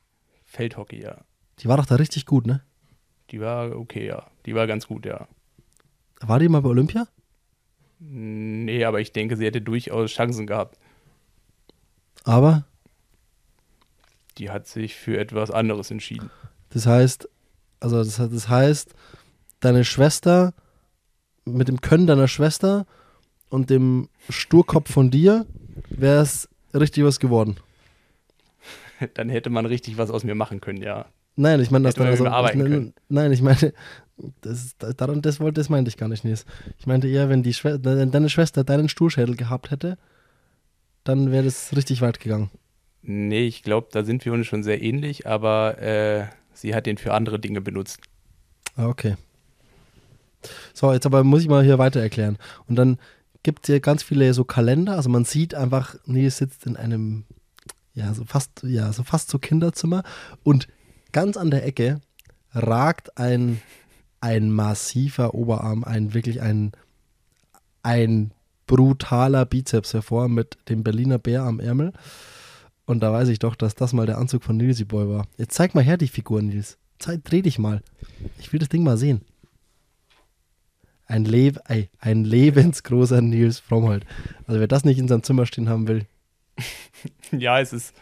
Feldhockey, ja.
Die war doch da richtig gut, ne?
Die war okay, ja. Die war ganz gut, ja.
War die mal bei Olympia?
Nee, aber ich denke, sie hätte durchaus Chancen gehabt.
Aber
Die hat sich für etwas anderes entschieden.
das heißt, also das, das heißt, deine Schwester mit dem Können deiner Schwester und dem Sturkopf von dir wäre es richtig was geworden. (laughs)
Dann hätte man richtig was aus mir machen können, ja.
Nein, ich meine, das
Hätte man
dann
arbeiten
ich, meine-. Nein, ich meine, das, daran, das wollte, das meinte ich gar nicht, Nils. Ich meinte eher, wenn die Schwe wenn deine Schwester deinen Stuhlschädel gehabt hätte, dann wäre das richtig weit gegangen.
Nee, ich glaube, da sind wir uns schon sehr ähnlich, aber äh, sie hat den für andere Dinge benutzt.
Ah, okay. So, jetzt aber muss ich mal hier weiter erklären. Und dann gibt es hier ganz viele so Kalender. Also man sieht einfach, Nils sitzt in einem, ja, so fast, ja, so fast so Kinderzimmer. Und ganz an der Ecke ragt ein, ein massiver Oberarm, ein wirklich ein, ein brutaler Bizeps hervor mit dem Berliner Bär am Ärmel. Und da weiß ich doch, dass das mal der Anzug von Nilsi Boy war. Jetzt zeig mal her die Figur, Nils. Zeig, dreh dich mal. Ich will das Ding mal sehen. Ein, Le ey, ein lebensgroßer Nils Frommholt. Also wer das nicht in seinem Zimmer stehen haben will. (laughs)
Ja, es ist,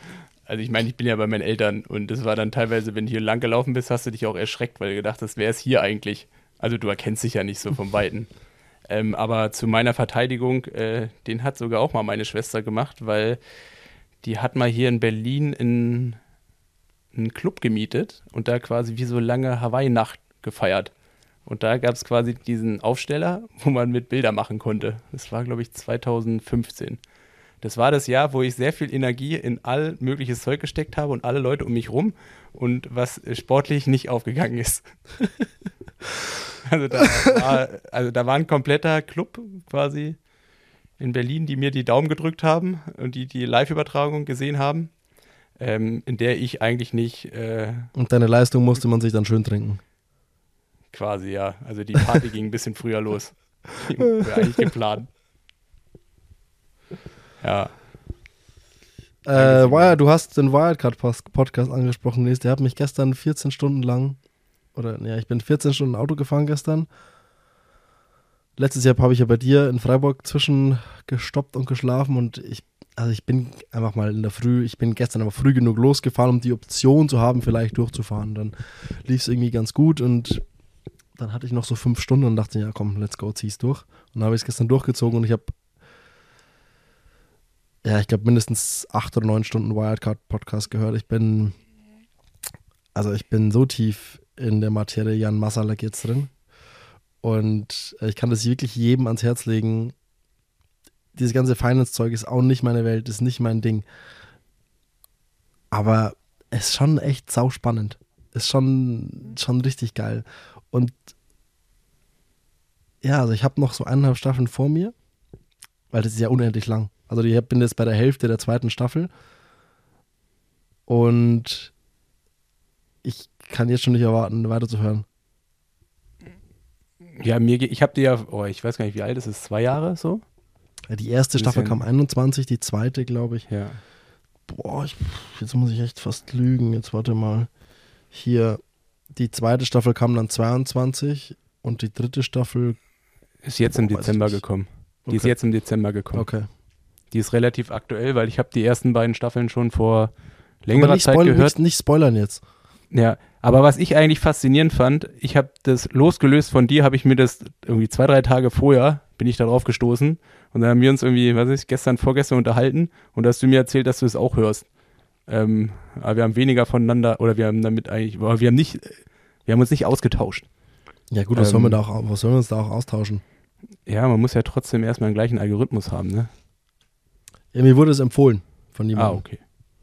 also ich meine, ich bin ja bei meinen Eltern und es war dann teilweise, wenn du hier lang gelaufen bist, hast du dich auch erschreckt, weil du gedacht hast, wer ist hier eigentlich? Also du erkennst dich ja nicht so vom Weiten. Ähm, aber zu meiner Verteidigung, äh, den hat sogar auch mal meine Schwester gemacht, weil die hat mal hier in Berlin in einen Club gemietet und da quasi wie so lange Hawaii-Nacht gefeiert. Und da gab es quasi diesen Aufsteller, (laughs) wo man mit Bilder machen konnte. Das war, glaube ich, 2015. Das war das Jahr, wo ich sehr viel Energie in all mögliches Zeug gesteckt habe und alle Leute um mich rum und was sportlich nicht aufgegangen ist. (laughs) also, da war, also da war ein kompletter Club quasi in Berlin, die mir die Daumen gedrückt haben und die die Live-Übertragung gesehen haben, ähm, in der ich eigentlich nicht äh,
Und deine Leistung musste man sich dann schön trinken.
quasi, ja, also die Party (laughs) ging ein bisschen früher los. Die war eigentlich geplant. Ja.
Äh. Wire, du hast den Wildcard-Podcast angesprochen, Nils. Der hat mich gestern 14 Stunden lang, oder ja, ich bin 14 Stunden Auto gefahren gestern. Letztes Jahr habe ich ja bei dir in Freiburg zwischengestoppt und geschlafen und ich, also ich bin einfach mal in der Früh, ich bin gestern aber früh genug losgefahren, um die Option zu haben, vielleicht durchzufahren. Dann lief es irgendwie ganz gut und dann hatte ich noch so fünf Stunden und dachte, ja komm, let's go, zieh's durch. Und dann habe ich es gestern durchgezogen und ich habe ja, ich glaube, mindestens acht oder neun Stunden Wildcard-Podcast gehört. Ich bin, also ich bin so tief in der Materie Jan Masalek jetzt drin. Und äh, ich kann das wirklich jedem ans Herz legen. Dieses ganze Finance-Zeug ist auch nicht meine Welt, ist nicht mein Ding. Aber es ist schon echt sauspannend. Ist schon, schon richtig geil. Und ja, also ich habe noch so eineinhalb Staffeln vor mir, weil das ist ja unendlich lang. Also ich bin jetzt bei der Hälfte der zweiten Staffel und ich kann jetzt schon nicht erwarten, weiterzuhören.
Ja, mir, ich habe dir ja, oh, ich weiß gar nicht, wie alt es ist, zwei Jahre so?
Ja, Die erste Staffel kam 21, die zweite, glaube ich.
Ja.
Boah, ich, jetzt muss ich echt fast lügen. Jetzt warte mal. Hier, die zweite Staffel kam dann 22 und die dritte Staffel.
Ist jetzt im
Boah, weiß
Dezember gekommen. Die ist
Okay.
jetzt im Dezember gekommen.
Okay.
Die ist relativ aktuell, weil ich habe die ersten beiden Staffeln schon vor längerer
nicht
Zeit
spoilern,
gehört.
nicht, nicht spoilern jetzt.
Ja, aber was ich eigentlich faszinierend fand, ich habe das losgelöst von dir, habe ich mir das irgendwie zwei, drei Tage vorher, bin ich da drauf gestoßen und dann haben wir uns irgendwie, was weiß ich, gestern, vorgestern unterhalten und da hast du mir erzählt, dass du es auch hörst. Ähm, aber wir haben weniger voneinander, oder wir haben damit eigentlich, wir haben nicht, wir haben uns nicht ausgetauscht.
Ja, gut, was,
Ähm,
sollen wir da auch, was sollen wir uns da auch austauschen?
Ja, man muss ja trotzdem erstmal den gleichen Algorithmus haben, ne?
Ja, mir wurde es empfohlen von
Ah,
jemandem.
okay.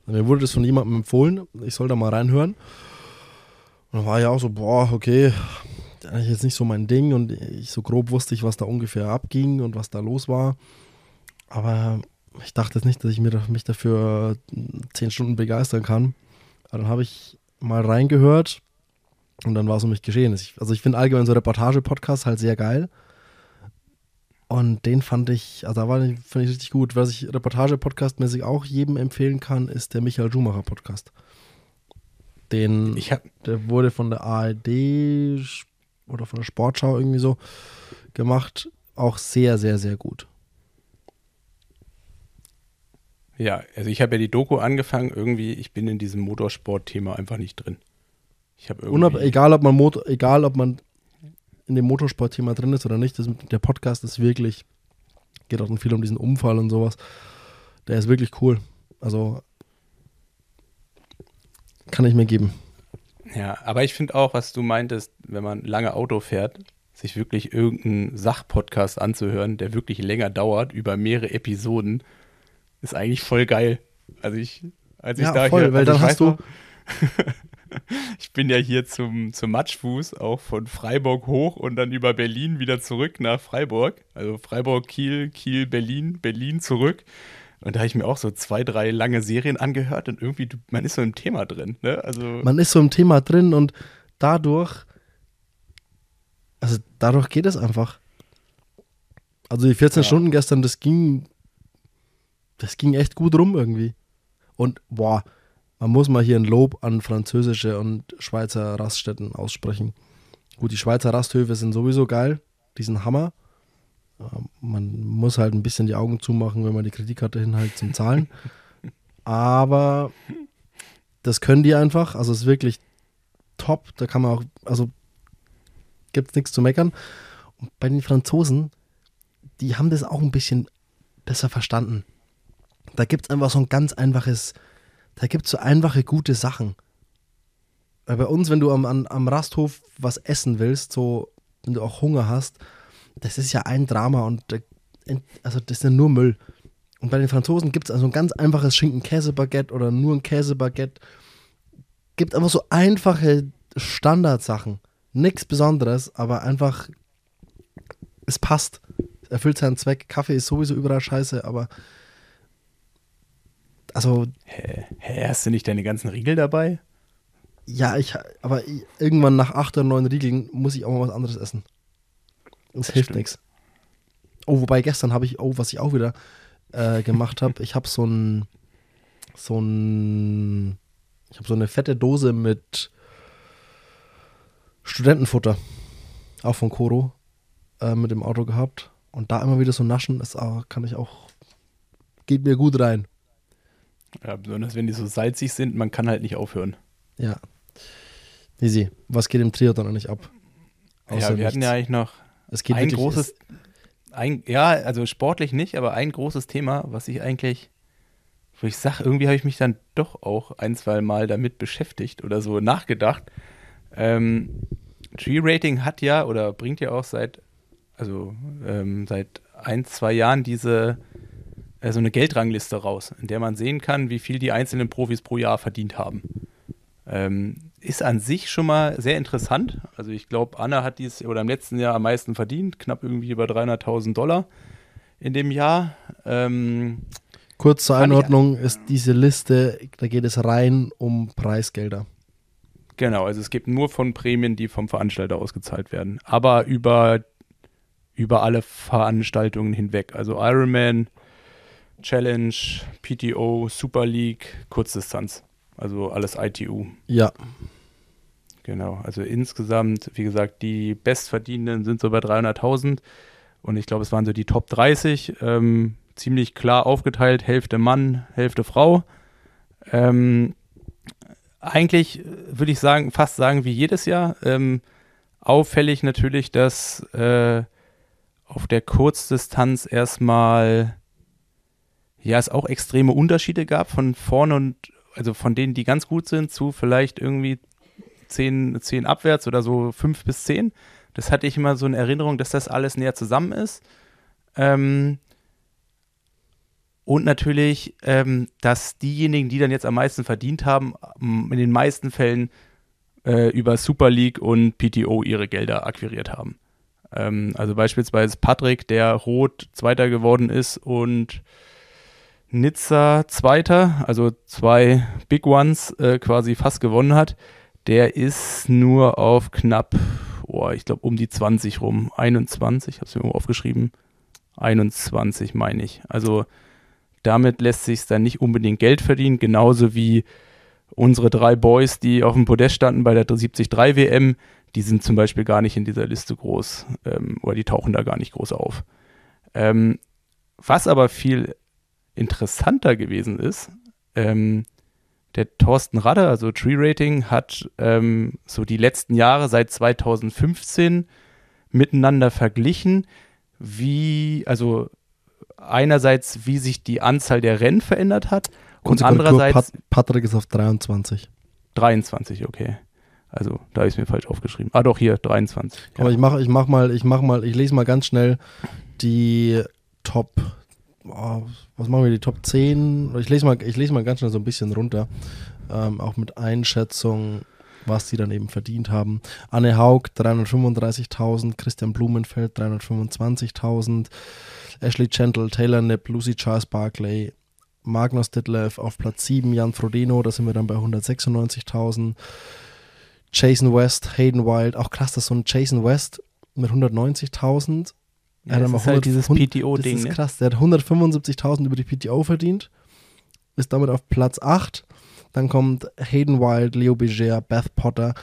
Mir wurde das von jemandem empfohlen, ich soll da mal reinhören. Und war ich auch so, boah, okay, jetzt nicht so mein Ding und ich so grob wusste ich, was da ungefähr abging und was da los war. Aber ich dachte jetzt nicht, dass ich mich dafür zehn Stunden begeistern kann. Aber dann habe ich mal reingehört Und dann war es um mich geschehen. also ich finde allgemein so Reportage-Podcasts halt sehr geil. Und den fand ich, also da war fand ich richtig gut. Was ich Reportage-Podcast-mäßig auch jedem empfehlen kann, ist der Michael Schumacher-Podcast. Den,
ich hab,
der wurde von der ARD oder von der Sportschau irgendwie so gemacht. Auch sehr, sehr, sehr gut.
Ja, also ich habe ja die Doku angefangen, irgendwie, ich bin in diesem Motorsport-Thema einfach nicht drin.
Ich habe irgendwie. egal, ob man Motor, egal, ob man in dem Motorsport-Thema drin ist oder nicht, das, der Podcast ist wirklich, geht auch viel um diesen Unfall und sowas. Der ist wirklich cool. Also kann ich mir geben.
Ja, aber ich finde auch, was du meintest, wenn man lange Auto fährt, sich wirklich irgendeinen Sachpodcast anzuhören, der wirklich länger dauert, über mehrere Episoden, ist eigentlich voll geil. Also ich, als ich
ja,
da
voll,
hier,
weil dann hast du (laughs)
ich bin ja hier zum, zum Matschfuß auch von Freiburg hoch und dann über Berlin wieder zurück nach Freiburg. Also Freiburg, Kiel, Kiel, Berlin, Berlin zurück. Und da habe ich mir auch so zwei, drei lange Serien angehört und irgendwie, man ist so im Thema drin. Ne? Also
man ist so im Thema drin und dadurch, also dadurch geht es einfach. Also die 14 ja. Stunden gestern, das ging, das ging echt gut rum irgendwie. Und boah, man muss mal hier ein Lob an französische und Schweizer Raststätten aussprechen. Gut, die Schweizer Rasthöfe sind sowieso geil, die sind Hammer. Ähm, man muss halt ein bisschen die Augen zumachen, wenn man die Kreditkarte hinhält zum Zahlen. (laughs) Aber das können die einfach. Also es ist wirklich top. Da kann man auch, also gibt es nichts zu meckern. Und bei den Franzosen, die haben das auch ein bisschen besser verstanden. Da gibt es einfach so ein ganz einfaches da gibt es so einfache, gute Sachen. Weil bei uns, wenn du am, am, am Rasthof was essen willst, so, wenn du auch Hunger hast, das ist ja ein Drama und also das ist ja nur Müll. Und bei den Franzosen gibt es also ein ganz einfaches Schinken-Käse-Baguette oder nur ein Käse-Baguette. Gibt einfach so einfache Standardsachen. Nichts Besonderes, aber einfach, es passt. Es erfüllt seinen Zweck. Kaffee ist sowieso überall scheiße, aber also.
Hä? Hä? Hast du nicht deine ganzen Riegel dabei?
Ja, ich, aber irgendwann nach acht oder neun Riegeln muss ich auch mal was anderes essen. Das, das hilft nichts. Oh, wobei gestern habe ich, oh, was ich auch wieder äh, gemacht habe, ich habe so ein, so ein, ich habe so eine fette Dose mit Studentenfutter, auch von Koro, äh, mit dem Auto gehabt. Und da immer wieder so naschen, das kann ich auch, geht mir gut rein.
Ja, besonders wenn die so salzig sind, man kann halt nicht aufhören.
Ja. Easy. Was geht im Triathlon nicht ab?
Außer ja, wir nichts. hatten ja eigentlich noch
es geht
ein großes, ein, ja, also sportlich nicht, aber ein großes Thema, was ich eigentlich, wo ich sage, irgendwie habe ich mich dann doch auch ein, zwei Mal damit beschäftigt oder so nachgedacht. Ähm, Tree-Rating hat ja oder bringt ja auch seit, also ähm, seit ein, zwei Jahren diese äh, so eine Geldrangliste raus, in der man sehen kann, wie viel die einzelnen Profis pro Jahr verdient haben. Ähm, ist an sich schon mal sehr interessant. Also ich glaube, Anna hat dies oder im letzten Jahr am meisten verdient, knapp irgendwie über 300.000 Dollar in dem Jahr. Ähm,
Kurz zur Einordnung ist diese Liste, da geht es rein um Preisgelder.
Genau, also es gibt nur von Prämien, die vom Veranstalter ausgezahlt werden, aber über, über alle Veranstaltungen hinweg. Also Ironman, Challenge, PTO, Super League, Kurzdistanz. Also alles ITU.
Ja.
Genau, also insgesamt, wie gesagt, die Bestverdienenden sind so bei 300.000 und ich glaube, es waren so die Top 30, ähm, ziemlich klar aufgeteilt, Hälfte Mann, Hälfte Frau. Ähm, eigentlich würde ich sagen, fast sagen wie jedes Jahr. Ähm, auffällig natürlich, dass äh, auf der Kurzdistanz erstmal ja, es auch extreme Unterschiede gab von vorne und also von denen, die ganz gut sind, zu vielleicht irgendwie zehn, zehn abwärts oder so fünf bis zehn. Das hatte ich immer so in Erinnerung, dass das alles näher zusammen ist. Ähm, und natürlich, ähm, dass diejenigen, die dann jetzt am meisten verdient haben, in den meisten Fällen äh, über Super League und PTO ihre Gelder akquiriert haben. Ähm, also beispielsweise Patrick, der rot Zweiter geworden ist und Nizza Zweiter, also zwei Big Ones äh, quasi fast gewonnen hat, Der ist nur auf knapp, oh, ich glaube um die 20 rum. 21, habe es mir irgendwo aufgeschrieben. 21 meine ich. Also damit lässt sich dann nicht unbedingt Geld verdienen, genauso wie unsere drei Boys, die auf dem Podest standen bei der 73 WM, die sind zum Beispiel gar nicht in dieser Liste groß ähm, oder die tauchen da gar nicht groß auf. Ähm, was aber viel interessanter gewesen ist, ähm, der Thorsten Radde, also Tree Rating, hat ähm, so die letzten Jahre seit 2015 miteinander verglichen, wie, also einerseits, wie sich die Anzahl der Rennen verändert hat und andererseits. Pat
Patrick ist auf 23.
23, okay. Also da ist mir falsch aufgeschrieben. Ah doch, hier, 23.
Ja. Aber ich mache ich mach mal, ich mach mal, ich lese mal ganz schnell die Top, oh, was machen wir, die Top 10? Ich lese mal, ich lese mal ganz schnell so ein bisschen runter. Ähm, auch mit Einschätzung, was die dann eben verdient haben. Anne Haug 335.000, Christian Blumenfeld 325.000, Ashley Gentle, Taylor Nipp, Lucy Charles Barclay, Magnus Ditlev auf Platz 7, Jan Frodeno, da sind wir dann bei 196.000. Jason West, Hayden Wild, auch krass, dass so ein Jason West mit 190.000.
Ja, das ist 100, halt dieses PTO-Ding. Das ist
krass, der hat 175.000 über die PTO verdient, ist damit auf Platz 8. Dann kommt Hayden Wild, Leo Beger, Beth Potter,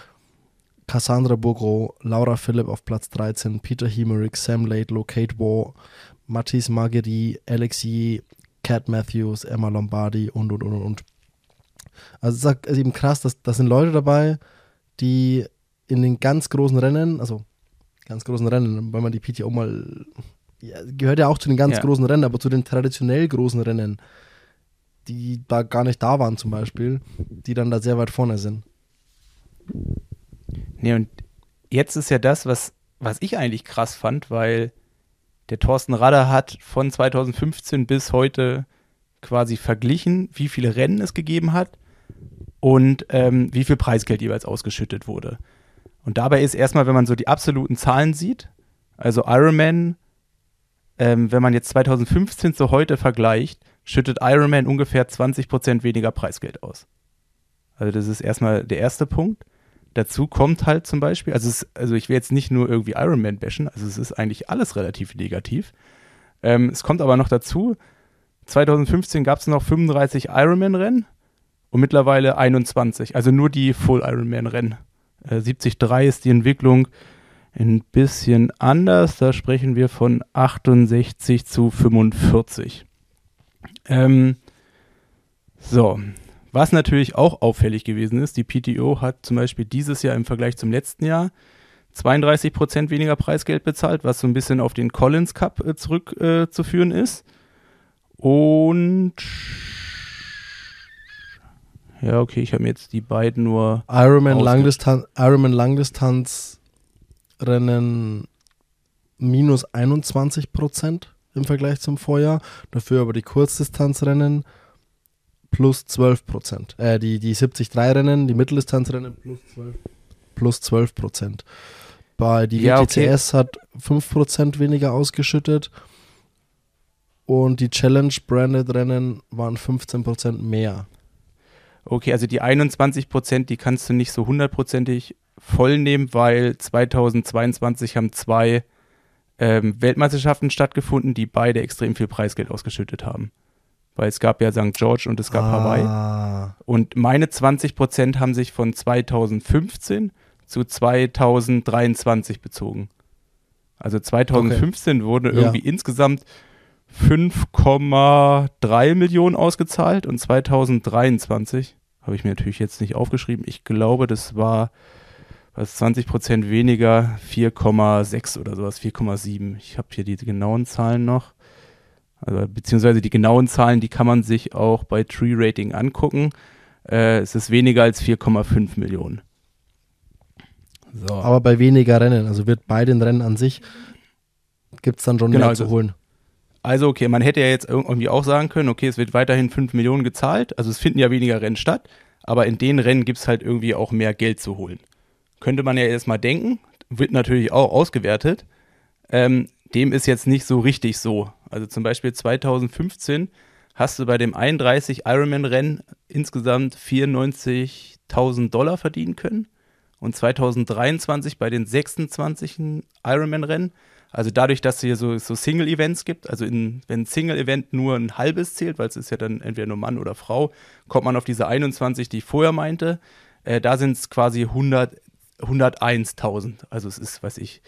Cassandra Bourgro, Laura Philipp auf Platz 13, Peter Hemerick, Sam Laidlow, Kate War, Mathis Marguerite, Alexi, Cat Matthews, Emma Lombardi und und und und. Also es ist eben krass, dass das sind Leute dabei, die in den ganz großen Rennen, also ganz großen Rennen, weil man die PTO mal, ja, gehört ja auch zu den ganz ja. großen Rennen, aber zu den traditionell großen Rennen, die da gar nicht da waren zum Beispiel, die dann da sehr weit vorne sind.
Nee, und jetzt ist ja das, was, was ich eigentlich krass fand, weil der Thorsten Radder hat von 2015 bis heute quasi verglichen, wie viele Rennen es gegeben hat und ähm, wie viel Preisgeld jeweils ausgeschüttet wurde. Und dabei ist erstmal, wenn man so die absoluten Zahlen sieht, also Ironman, ähm, wenn man jetzt 2015 zu heute vergleicht, schüttet Ironman ungefähr 20% weniger Preisgeld aus. Also das ist erstmal der erste Punkt. Dazu kommt halt zum Beispiel, also, es, also ich will jetzt nicht nur irgendwie Ironman bashen, also es ist eigentlich alles relativ negativ. Ähm, es kommt aber noch dazu, 2015 gab es noch 35 Ironman-Rennen und mittlerweile 21, also nur die Full Ironman-Rennen. Äh, 73 ist die Entwicklung ein bisschen anders, da sprechen wir von 68 zu 45. Ähm, so, was natürlich auch auffällig gewesen ist, die PTO hat zum Beispiel dieses Jahr im Vergleich zum letzten Jahr 32 Prozent weniger Preisgeld bezahlt, was so ein bisschen auf den Collins Cup äh, zurückzuführen äh, ist. Und ja, okay, ich habe mir jetzt die beiden nur.
Ironman Langdistanz, Ironman Langdistanz Rennen minus 21 Prozent im Vergleich zum Vorjahr. Dafür aber die Kurzdistanzrennen plus 12 Prozent. Äh, die, die 73-Rennen, die Mitteldistanzrennen plus 12, plus 12 Prozent. Bei die ja, WTCS okay. hat 5 Prozent weniger ausgeschüttet und die Challenge-Branded-Rennen waren 15 Prozent mehr
okay, also die 21 Prozent, die kannst du nicht so hundertprozentig voll nehmen, weil 2022 haben zwei ähm, Weltmeisterschaften stattgefunden, die beide extrem viel Preisgeld ausgeschüttet haben. Weil es gab ja St. George und es gab ah. Hawaii. Und meine 20 Prozent haben sich von 2015 zu 2023 bezogen. Also 2015 okay. wurden irgendwie ja. insgesamt 5,3 Millionen ausgezahlt und 2023 habe ich mir natürlich jetzt nicht aufgeschrieben. Ich glaube, das war was 20 Prozent weniger, 4,6 oder sowas, 4,7. Ich habe hier die genauen Zahlen noch. Also, beziehungsweise die genauen Zahlen, die kann man sich auch bei Tree Rating angucken. Äh, es ist weniger als 4,5 Millionen.
So. Aber bei weniger Rennen, also wird bei den Rennen an sich, gibt es dann schon genau, mehr zu also holen.
Also, okay, man hätte ja jetzt irgendwie auch sagen können, okay, es wird weiterhin 5 Millionen gezahlt, also es finden ja weniger Rennen statt, aber in den Rennen gibt es halt irgendwie auch mehr Geld zu holen. Könnte man ja erstmal denken, wird natürlich auch ausgewertet. Ähm, dem ist jetzt nicht so richtig so. Also zum Beispiel 2015 hast du bei dem 31 Ironman-Rennen insgesamt 94.000 70.000 Dollar verdienen können und 2023 bei den 26. Ironman-Rennen. Also dadurch, dass es hier so, so Single-Events gibt, also in, wenn ein Single-Event nur ein halbes zählt, weil es ist ja dann entweder nur Mann oder Frau, kommt man auf diese 21, die ich vorher meinte. Äh, da sind es quasi 100, 101.000. Also es ist, weiß ich,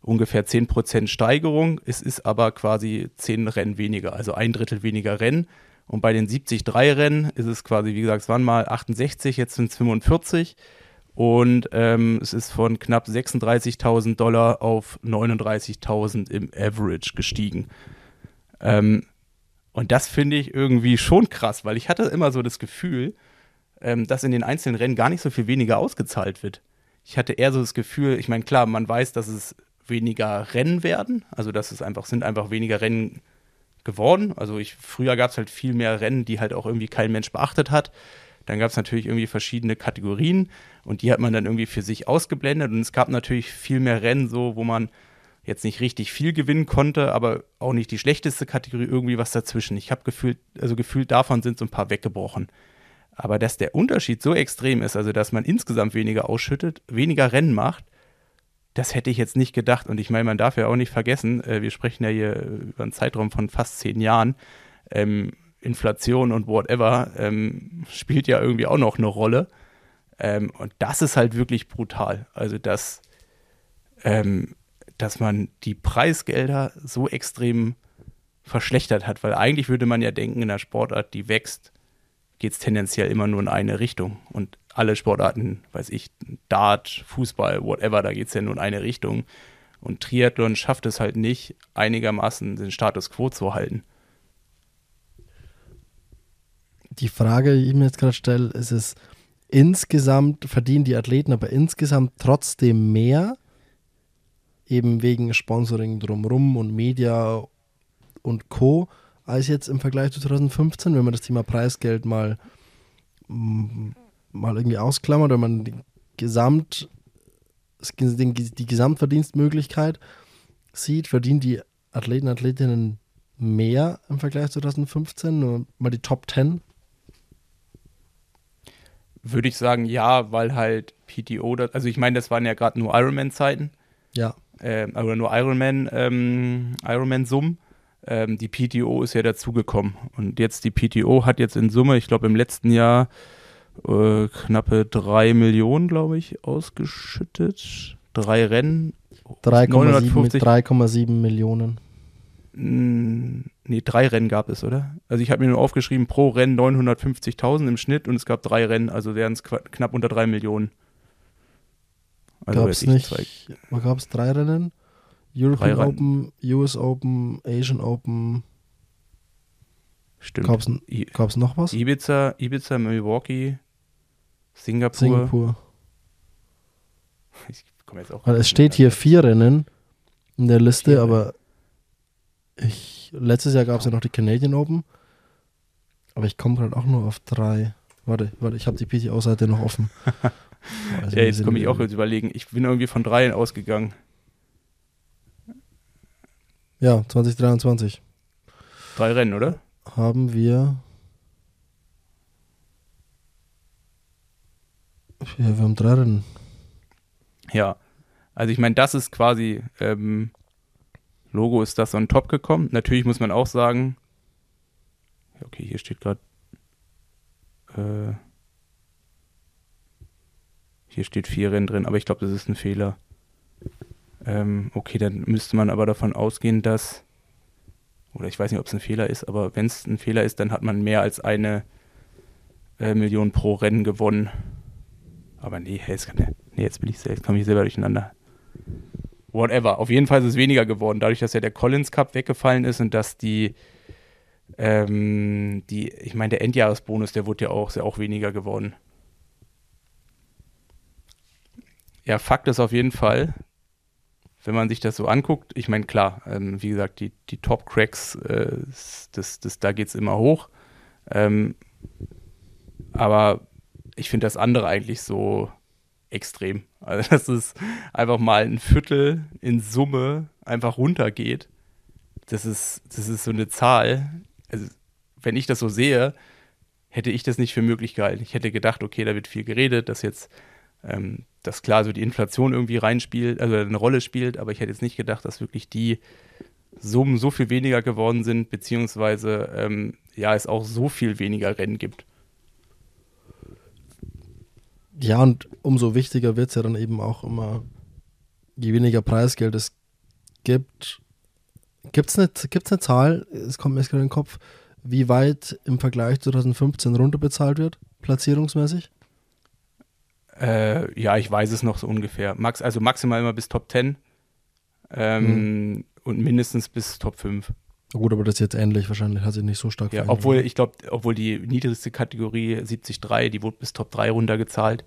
ungefähr 10% Steigerung. Es ist aber quasi 10 Rennen weniger, also ein Drittel weniger Rennen. Und bei den 73 Rennen ist es quasi, wie gesagt, es waren mal 68, jetzt sind es 45. Und ähm, es ist von knapp 36.000 Dollar auf 39.000 im Average gestiegen. Ähm, und das finde ich irgendwie schon krass, weil ich hatte immer so das Gefühl, ähm, dass in den einzelnen Rennen gar nicht so viel weniger ausgezahlt wird. Ich hatte eher so das Gefühl, ich meine, klar, man weiß, dass es weniger Rennen werden, also dass es einfach sind einfach weniger Rennen geworden. Also ich, früher gab es halt viel mehr Rennen, die halt auch irgendwie kein Mensch beachtet hat. Dann gab es natürlich irgendwie verschiedene Kategorien und die hat man dann irgendwie für sich ausgeblendet. Und es gab natürlich viel mehr Rennen, so wo man jetzt nicht richtig viel gewinnen konnte, aber auch nicht die schlechteste Kategorie, irgendwie was dazwischen. Ich habe gefühlt, also gefühlt davon sind so ein paar weggebrochen. Aber dass der Unterschied so extrem ist, also dass man insgesamt weniger ausschüttet, weniger Rennen macht, das hätte ich jetzt nicht gedacht. Und ich meine, man darf ja auch nicht vergessen, äh, wir sprechen ja hier über einen Zeitraum von fast zehn Jahren. Ähm, Inflation und whatever ähm, spielt ja irgendwie auch noch eine Rolle. Ähm, und das ist halt wirklich brutal. Also, dass, ähm, dass man die Preisgelder so extrem verschlechtert hat, weil eigentlich würde man ja denken, in einer Sportart, die wächst, geht es tendenziell immer nur in eine Richtung. Und alle Sportarten, weiß ich, Dart, Fußball, whatever, da geht es ja nur in eine Richtung. Und Triathlon schafft es halt nicht, einigermaßen den Status quo zu halten.
Die Frage, die ich mir jetzt gerade stelle, ist es, insgesamt verdienen die Athleten aber insgesamt trotzdem mehr, eben wegen Sponsoring drumrum und Media und Co., als jetzt im Vergleich zu 2015, wenn man das Thema Preisgeld mal, mal irgendwie ausklammert, wenn man die, Gesamt, die Gesamtverdienstmöglichkeit sieht, verdienen die Athleten Athletinnen mehr im Vergleich zu 2015, nur mal die Top 10
würde ich sagen, ja, weil halt PTO, das, also ich meine, das waren ja gerade nur Ironman-Zeiten.
Ja.
Äh, oder nur Ironman, ähm, Ironman-Summen. Ähm, die PTO ist ja dazugekommen. Und jetzt die PTO hat jetzt in Summe, ich glaube im letzten Jahr, äh, knappe drei Millionen, glaube ich, ausgeschüttet. Drei Rennen.
3,7 Millionen.
Nee, drei Rennen gab es, oder? Also ich habe mir nur aufgeschrieben, pro Rennen 950.000 im Schnitt und es gab drei Rennen, also wären es knapp unter drei Millionen.
Also gab es nicht, gab es drei Rennen? European drei Open, US Open, Asian Open.
Stimmt.
Gab es noch was?
Ibiza, Ibiza, Milwaukee, Singapur.
Singapur. Ich komme jetzt auch. Weil es steht hier vier Rennen in der Liste, vier aber ich, letztes Jahr gab es ja noch die Canadian Open. Aber ich komme gerade auch nur auf drei. Warte, warte, ich habe die PTO-Seite noch offen. (laughs)
Also ja, jetzt komme ich auch jetzt überlegen. Ich bin irgendwie von dreien ausgegangen.
Ja, 2023.
Drei Rennen, oder?
Haben wir. Ja, wir haben drei Rennen.
Ja, also ich meine, das ist quasi ähm, Logo ist das on top gekommen. Natürlich muss man auch sagen, okay, hier steht gerade, äh, hier steht vier Rennen drin, aber ich glaube, das ist ein Fehler. Ähm, okay, dann müsste man aber davon ausgehen, dass, oder ich weiß nicht, ob es ein Fehler ist, aber wenn es ein Fehler ist, dann hat man mehr als eine äh, Million pro Rennen gewonnen. Aber nee, jetzt, kann, nee, jetzt bin ich, jetzt komme ich selber durcheinander whatever. Auf jeden Fall ist es weniger geworden, dadurch, dass ja der Collins Cup weggefallen ist und dass die, ähm, die, ich meine, der Endjahresbonus, der wurde ja auch, ist ja auch weniger geworden. Ja, Fakt ist auf jeden Fall, wenn man sich das so anguckt, ich meine, klar, ähm, wie gesagt, die, die Top-Cracks, äh, das, das, da geht es immer hoch. Ähm, aber ich finde das andere eigentlich so extrem. Also, dass es einfach mal ein Viertel in Summe einfach runtergeht. Das ist, das ist so eine Zahl. Also, wenn ich das so sehe, hätte ich das nicht für möglich gehalten. Ich hätte gedacht, okay, da wird viel geredet, dass jetzt, ähm, dass klar so die Inflation irgendwie reinspielt, also eine Rolle spielt, aber ich hätte jetzt nicht gedacht, dass wirklich die Summen so viel weniger geworden sind, beziehungsweise ähm, ja, es auch so viel weniger Rennen gibt.
Ja, und umso wichtiger wird es ja dann eben auch immer, je weniger Preisgeld es gibt. Gibt es eine, gibt's eine Zahl, es kommt mir jetzt gerade in den Kopf, wie weit im Vergleich zu 2015 runterbezahlt wird, platzierungsmäßig?
Äh, ja, ich weiß es noch so ungefähr. Max, also maximal immer bis Top 10 ähm, hm. und mindestens bis Top 5.
Gut, aber das ist jetzt ähnlich wahrscheinlich, hat sich nicht so stark
ja, verändert. Obwohl, ich glaube, obwohl die niedrigste Kategorie 73, die wurde bis Top 3 runtergezahlt.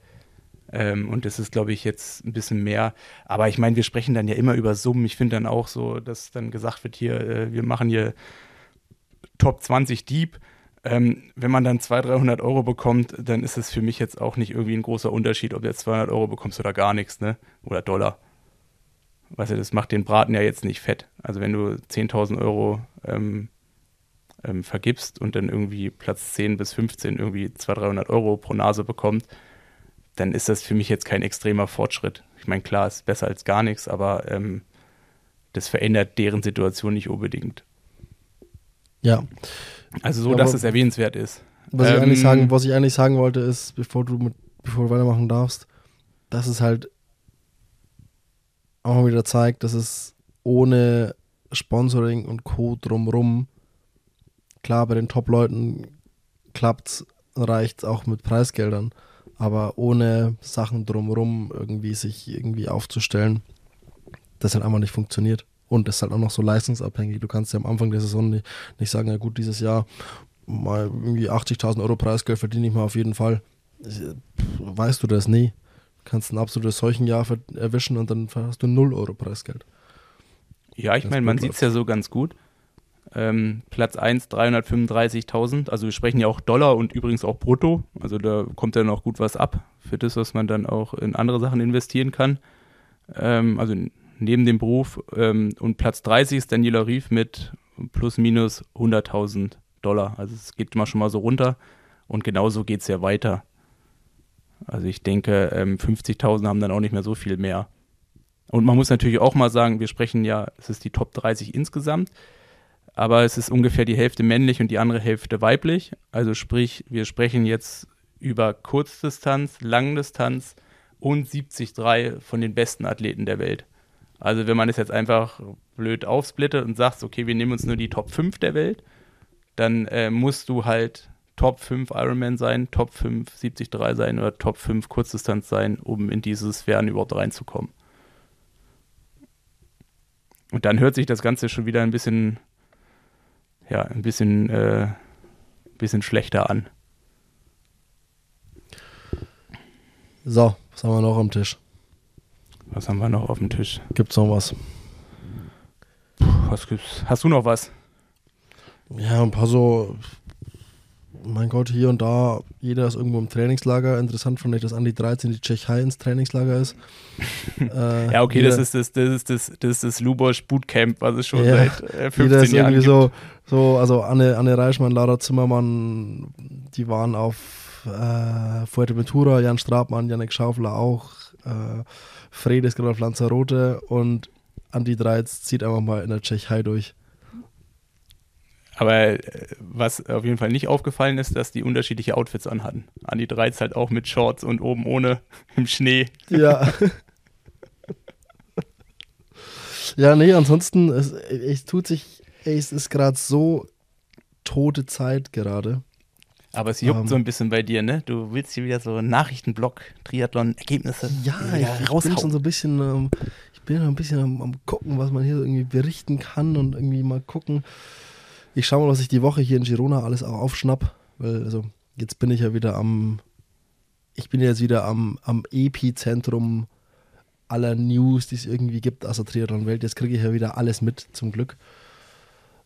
Ähm, und das ist, glaube ich, jetzt ein bisschen mehr. Aber ich meine, wir sprechen dann ja immer über Summen. Ich finde dann auch so, dass dann gesagt wird, hier, äh, wir machen hier Top 20 Deep. Ähm, wenn man dann 200, 300 Euro bekommt, dann ist es für mich jetzt auch nicht irgendwie ein großer Unterschied, ob du jetzt 200 Euro bekommst oder gar nichts, ne? Oder Dollar. Weißt du, das macht den Braten ja jetzt nicht fett. Also wenn du 10.000 Euro ähm, ähm, vergibst und dann irgendwie Platz 10 bis 15 irgendwie 200, 300 Euro pro Nase bekommt, dann ist das für mich jetzt kein extremer Fortschritt. Ich meine, klar, ist besser als gar nichts, aber ähm, das verändert deren Situation nicht unbedingt.
Ja.
Also so, ja, dass es erwähnenswert ist.
Was, ähm, ich eigentlich sagen, was ich eigentlich sagen wollte, ist, bevor du, mit, bevor du weitermachen darfst, dass es halt auch mal wieder zeigt, dass es ohne Sponsoring und Co. drumrum, klar, bei den Top-Leuten klappt reicht es auch mit Preisgeldern, aber ohne Sachen drumrum irgendwie sich irgendwie aufzustellen, das halt einfach nicht funktioniert. Und das ist halt auch noch so leistungsabhängig. Du kannst ja am Anfang der Saison nicht, nicht sagen, ja gut, dieses Jahr mal irgendwie 80.000 Euro Preisgeld verdiene ich mal auf jeden Fall. Weißt du das nie? kannst ein absolutes Seuchenjahr erwischen und dann hast du 0 Euro Preisgeld.
Ja, ich meine, man sieht es ja so ganz gut. Ähm, Platz 1 335.000, also wir sprechen ja auch Dollar und übrigens auch brutto, also da kommt ja noch gut was ab für das, was man dann auch in andere Sachen investieren kann, ähm, also neben dem Beruf. Ähm, und Platz 30 ist Daniela Rief mit plus minus 100.000 Dollar, also es geht immer schon mal so runter und genauso geht es ja weiter. Also ich denke, ähm, 50.000 haben dann auch nicht mehr so viel mehr. Und man muss natürlich auch mal sagen, wir sprechen ja, es ist die Top 30 insgesamt, aber es ist ungefähr die Hälfte männlich und die andere Hälfte weiblich. Also sprich, wir sprechen jetzt über Kurzdistanz, Langdistanz und 73 von den besten Athleten der Welt. Also wenn man es jetzt einfach blöd aufsplittet und sagt, okay, wir nehmen uns nur die Top 5 der Welt, dann äh, musst du halt Top 5 Ironman sein, Top 5 73 sein oder Top 5 Kurzdistanz sein, um in dieses Sphären überhaupt reinzukommen. Und dann hört sich das Ganze schon wieder ein bisschen, ja, ein bisschen, äh, bisschen schlechter an.
So, was haben wir noch am Tisch?
Was haben wir noch auf dem Tisch?
Gibt's noch was?
Puh, was gibt's? Hast du noch was?
Ja, ein paar so mein Gott, hier und da, jeder ist irgendwo im Trainingslager. Interessant fand ich, dass Andi 13 die Tschechei ins Trainingslager ist. (laughs)
äh, ja, okay, das ist das, das ist das, das ist das Lubosch Bootcamp, was es schon ja, seit äh, 15
jeder
ist Jahren
irgendwie gibt. So, so, also Anne, Anne Reichmann, Lara Zimmermann, die waren auf äh, Fuerteventura, Jan Strabmann, Janek Schaufler auch, äh, Fred ist gerade auf Lanzarote und Andi 13 zieht einfach mal in der Tschechei durch.
Aber äh, was auf jeden Fall nicht aufgefallen ist, dass die unterschiedliche Outfits anhatten. Andi Dreiz halt auch mit Shorts und oben ohne (laughs) im Schnee.
Ja. (laughs) ja, nee, ansonsten, es, es tut sich, es ist gerade so tote Zeit gerade.
Aber es juckt um, so ein bisschen bei dir, ne? Du willst hier wieder so Nachrichtenblock, Triathlon, Ergebnisse.
Ja, ich raushauen. bin schon so ein bisschen, ähm, ich bin ein bisschen am, am, gucken, was man hier irgendwie berichten kann und irgendwie mal gucken, ich schaue mal, was ich die Woche hier in Girona alles auch aufschnapp, weil also jetzt bin ich ja wieder am, ich bin jetzt wieder am, am Epizentrum aller News, die es irgendwie gibt aus der Triathlon-Welt. Jetzt kriege ich ja wieder alles mit, zum Glück.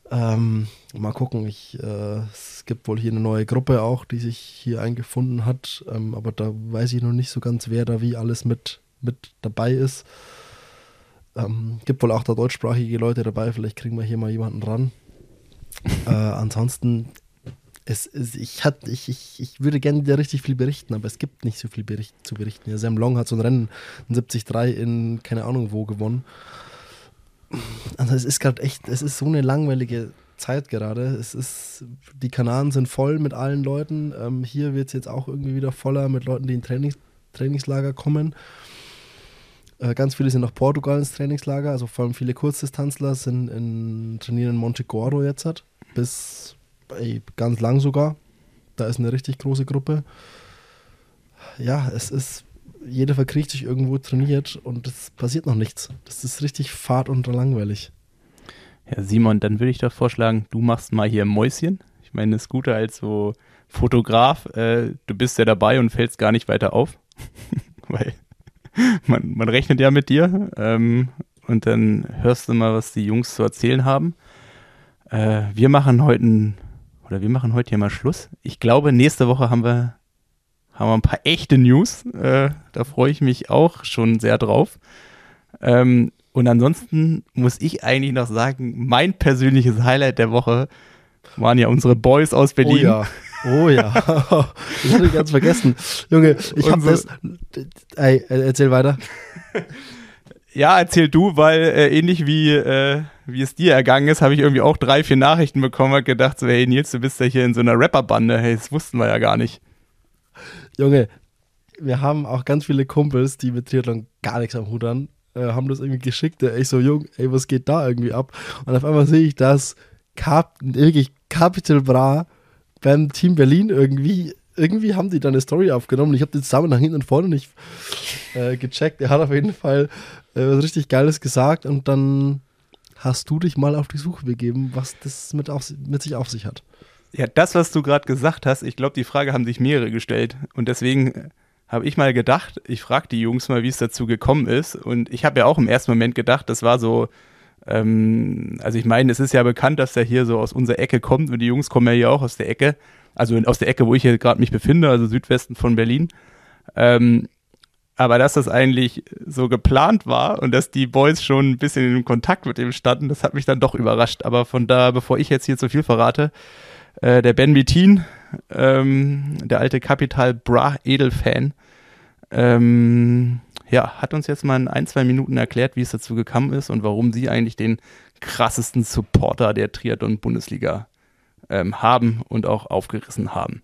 Ähm, mal gucken, ich, äh, es gibt wohl hier eine neue Gruppe auch, die sich hier eingefunden hat, ähm, aber da weiß ich noch nicht so ganz, wer da wie alles mit, mit dabei ist. Ähm, gibt wohl auch da deutschsprachige Leute dabei, vielleicht kriegen wir hier mal jemanden ran. Äh, ansonsten, es, es, ich, hat, ich, ich, ich würde gerne wieder richtig viel berichten, aber es gibt nicht so viel Bericht, zu berichten. Ja, Sam Long hat so ein Rennen in 73 in keine Ahnung wo gewonnen. Also es ist gerade echt, es ist so eine langweilige Zeit gerade. Es ist, die Kanaren sind voll mit allen Leuten. Ähm, hier wird es jetzt auch irgendwie wieder voller mit Leuten, die in Trainings, Trainingslager kommen. Äh, ganz viele sind nach Portugal ins Trainingslager, also vor allem viele Kurzdistanzler sind in, trainieren in Monte Gordo jetzt hat, bis ey, ganz lang sogar. Da ist eine richtig große Gruppe. Ja, es ist, jeder verkriecht sich irgendwo, trainiert und es passiert noch nichts. Das ist richtig fad und langweilig.
Ja, Simon, dann würde ich doch vorschlagen, du machst mal hier Mäuschen. Ich meine, es ist guter als so Fotograf. Äh, du bist ja dabei und fällst gar nicht weiter auf. (laughs) Weil man, man, rechnet ja mit dir. Ähm, und dann hörst du mal, was die Jungs zu erzählen haben. Äh, wir machen heute oder wir machen heute hier mal Schluss. Ich glaube, nächste Woche haben wir, haben wir ein paar echte News. Äh, da freue ich mich auch schon sehr drauf. Ähm, und ansonsten muss ich eigentlich noch sagen, mein persönliches Highlight der Woche waren ja unsere Boys aus Berlin.
Oh ja. Oh ja. (laughs) das hatte ich ganz vergessen. Junge, ich habe das. Ey, erzähl weiter.
Ja, erzähl du, weil äh, ähnlich wie, äh, wie es dir ergangen ist, habe ich irgendwie auch drei, vier Nachrichten bekommen und gedacht, so, hey Nils, du bist ja hier in so einer Rapperbande. Hey, das wussten wir ja gar nicht.
Junge, wir haben auch ganz viele Kumpels, die mit Triathlon gar nichts am Hut haben, äh, haben das irgendwie geschickt. Ich so, Jung, ey, was geht da irgendwie ab? Und auf einmal sehe ich, dass Cap, wirklich Capital Bra beim Team Berlin irgendwie irgendwie haben die da eine Story aufgenommen. Ich habe den Zusammenhang hinten und vorne nicht äh, gecheckt. Er hat auf jeden Fall äh, was richtig Geiles gesagt und dann hast du dich mal auf die Suche begeben, was das mit, auf, mit sich auf sich hat.
Ja, das, was du gerade gesagt hast, ich glaube, die Frage haben sich mehrere gestellt. Und deswegen habe ich mal gedacht, ich frage die Jungs mal, wie es dazu gekommen ist. Und ich habe ja auch im ersten Moment gedacht, das war so, ähm, also ich meine, es ist ja bekannt, dass er hier so aus unserer Ecke kommt und die Jungs kommen ja hier auch aus der Ecke also aus der Ecke, wo ich hier gerade mich befinde, also Südwesten von Berlin. Ähm, aber dass das eigentlich so geplant war und dass die Boys schon ein bisschen in Kontakt mit ihm standen, das hat mich dann doch überrascht. Aber von da, bevor ich jetzt hier zu viel verrate, äh, der Ben Betin, ähm, der alte Capital Bra Edelfan, ähm, ja, hat uns jetzt mal in ein, zwei Minuten erklärt, wie es dazu gekommen ist und warum sie eigentlich den krassesten Supporter der Triathlon-Bundesliga ähm, haben und auch aufgerissen haben.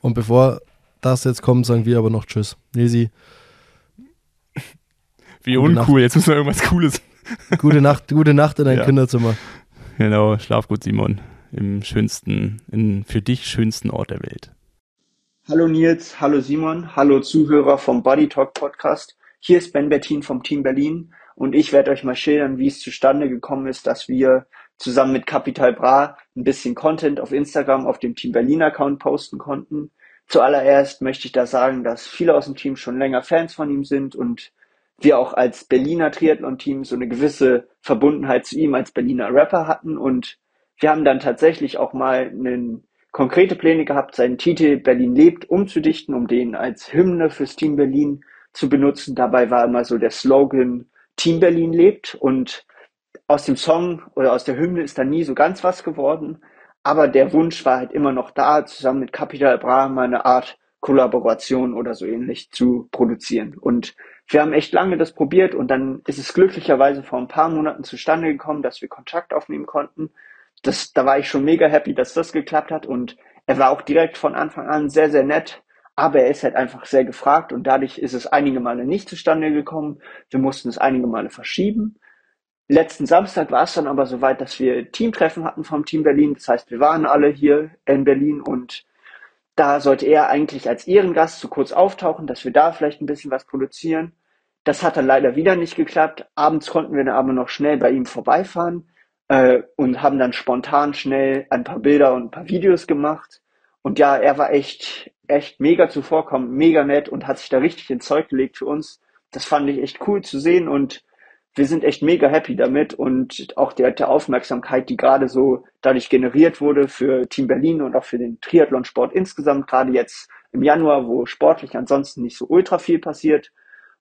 Und bevor das jetzt kommt, sagen wir aber noch Tschüss. Nisi.
Wie gute uncool, Nacht. jetzt müssen wir irgendwas Cooles. (laughs)
Gute Nacht, gute Nacht in dein ja. Kinderzimmer.
Genau, schlaf gut, Simon. Im schönsten, in für dich schönsten Ort der Welt.
Hallo Nils, hallo Simon, hallo Zuhörer vom Body Talk Podcast. Hier ist Ben Bettin vom Team Berlin und ich werde euch mal schildern, wie es zustande gekommen ist, dass wir zusammen mit Capital Bra ein bisschen Content auf Instagram auf dem Team Berlin Account posten konnten. Zuallererst möchte ich da sagen, dass viele aus dem Team schon länger Fans von ihm sind und wir auch als Berliner Triathlon-Team so eine gewisse Verbundenheit zu ihm als Berliner Rapper hatten. Und wir haben dann tatsächlich auch mal einen konkrete Pläne gehabt, seinen Titel Berlin lebt umzudichten, um den als Hymne fürs Team Berlin zu benutzen. Dabei war immer so der Slogan Team Berlin lebt. Und aus dem Song oder aus der Hymne ist da nie so ganz was geworden, aber der Wunsch war halt immer noch da, zusammen mit Capital Bra mal eine Art Kollaboration oder so ähnlich zu produzieren. Und wir haben echt lange das probiert und dann ist es glücklicherweise vor ein paar Monaten zustande gekommen, dass wir Kontakt aufnehmen konnten. Das, da war ich schon mega happy, dass das geklappt hat und er war auch direkt von Anfang an sehr, sehr nett, aber er ist halt einfach sehr gefragt und dadurch ist es einige Male nicht zustande gekommen. Wir mussten es einige Male verschieben Letzten Samstag war es dann aber soweit, dass wir Teamtreffen hatten vom Team Berlin. Das heißt, wir waren alle hier in Berlin und da sollte er eigentlich als Ehrengast so kurz auftauchen, dass wir da vielleicht ein bisschen was produzieren. Das hat dann leider wieder nicht geklappt. Abends konnten wir dann aber noch schnell bei ihm vorbeifahren äh, und haben dann spontan schnell ein paar Bilder und ein paar Videos gemacht. Und ja, er war echt, echt mega zuvorkommend, mega nett und hat sich da richtig ins Zeug gelegt für uns. Das fand ich echt cool zu sehen und wir sind echt mega happy damit und auch der, der Aufmerksamkeit, die gerade so dadurch generiert wurde für Team Berlin und auch für den Triathlonsport insgesamt, gerade jetzt im Januar, wo sportlich ansonsten nicht so ultra viel passiert.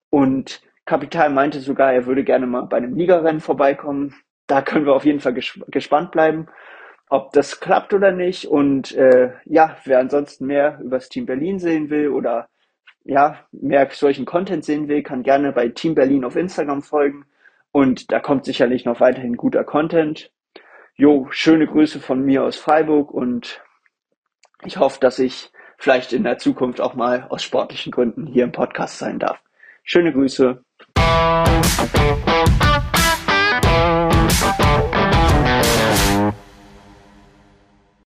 Und Kapital meinte sogar, er würde gerne mal bei einem Ligarennen vorbeikommen. Da können wir auf jeden Fall ges gespannt bleiben. ob das klappt oder nicht. Und äh, ja, wer ansonsten mehr über das Team Berlin sehen will oder ja, mehr solchen Content sehen will, kann gerne bei Team Berlin auf Instagram folgen. Und da kommt sicherlich noch weiterhin guter Content. Jo, schöne Grüße von mir aus Freiburg und ich hoffe, dass ich vielleicht in der Zukunft auch mal aus sportlichen Gründen hier im Podcast sein darf. Schöne Grüße.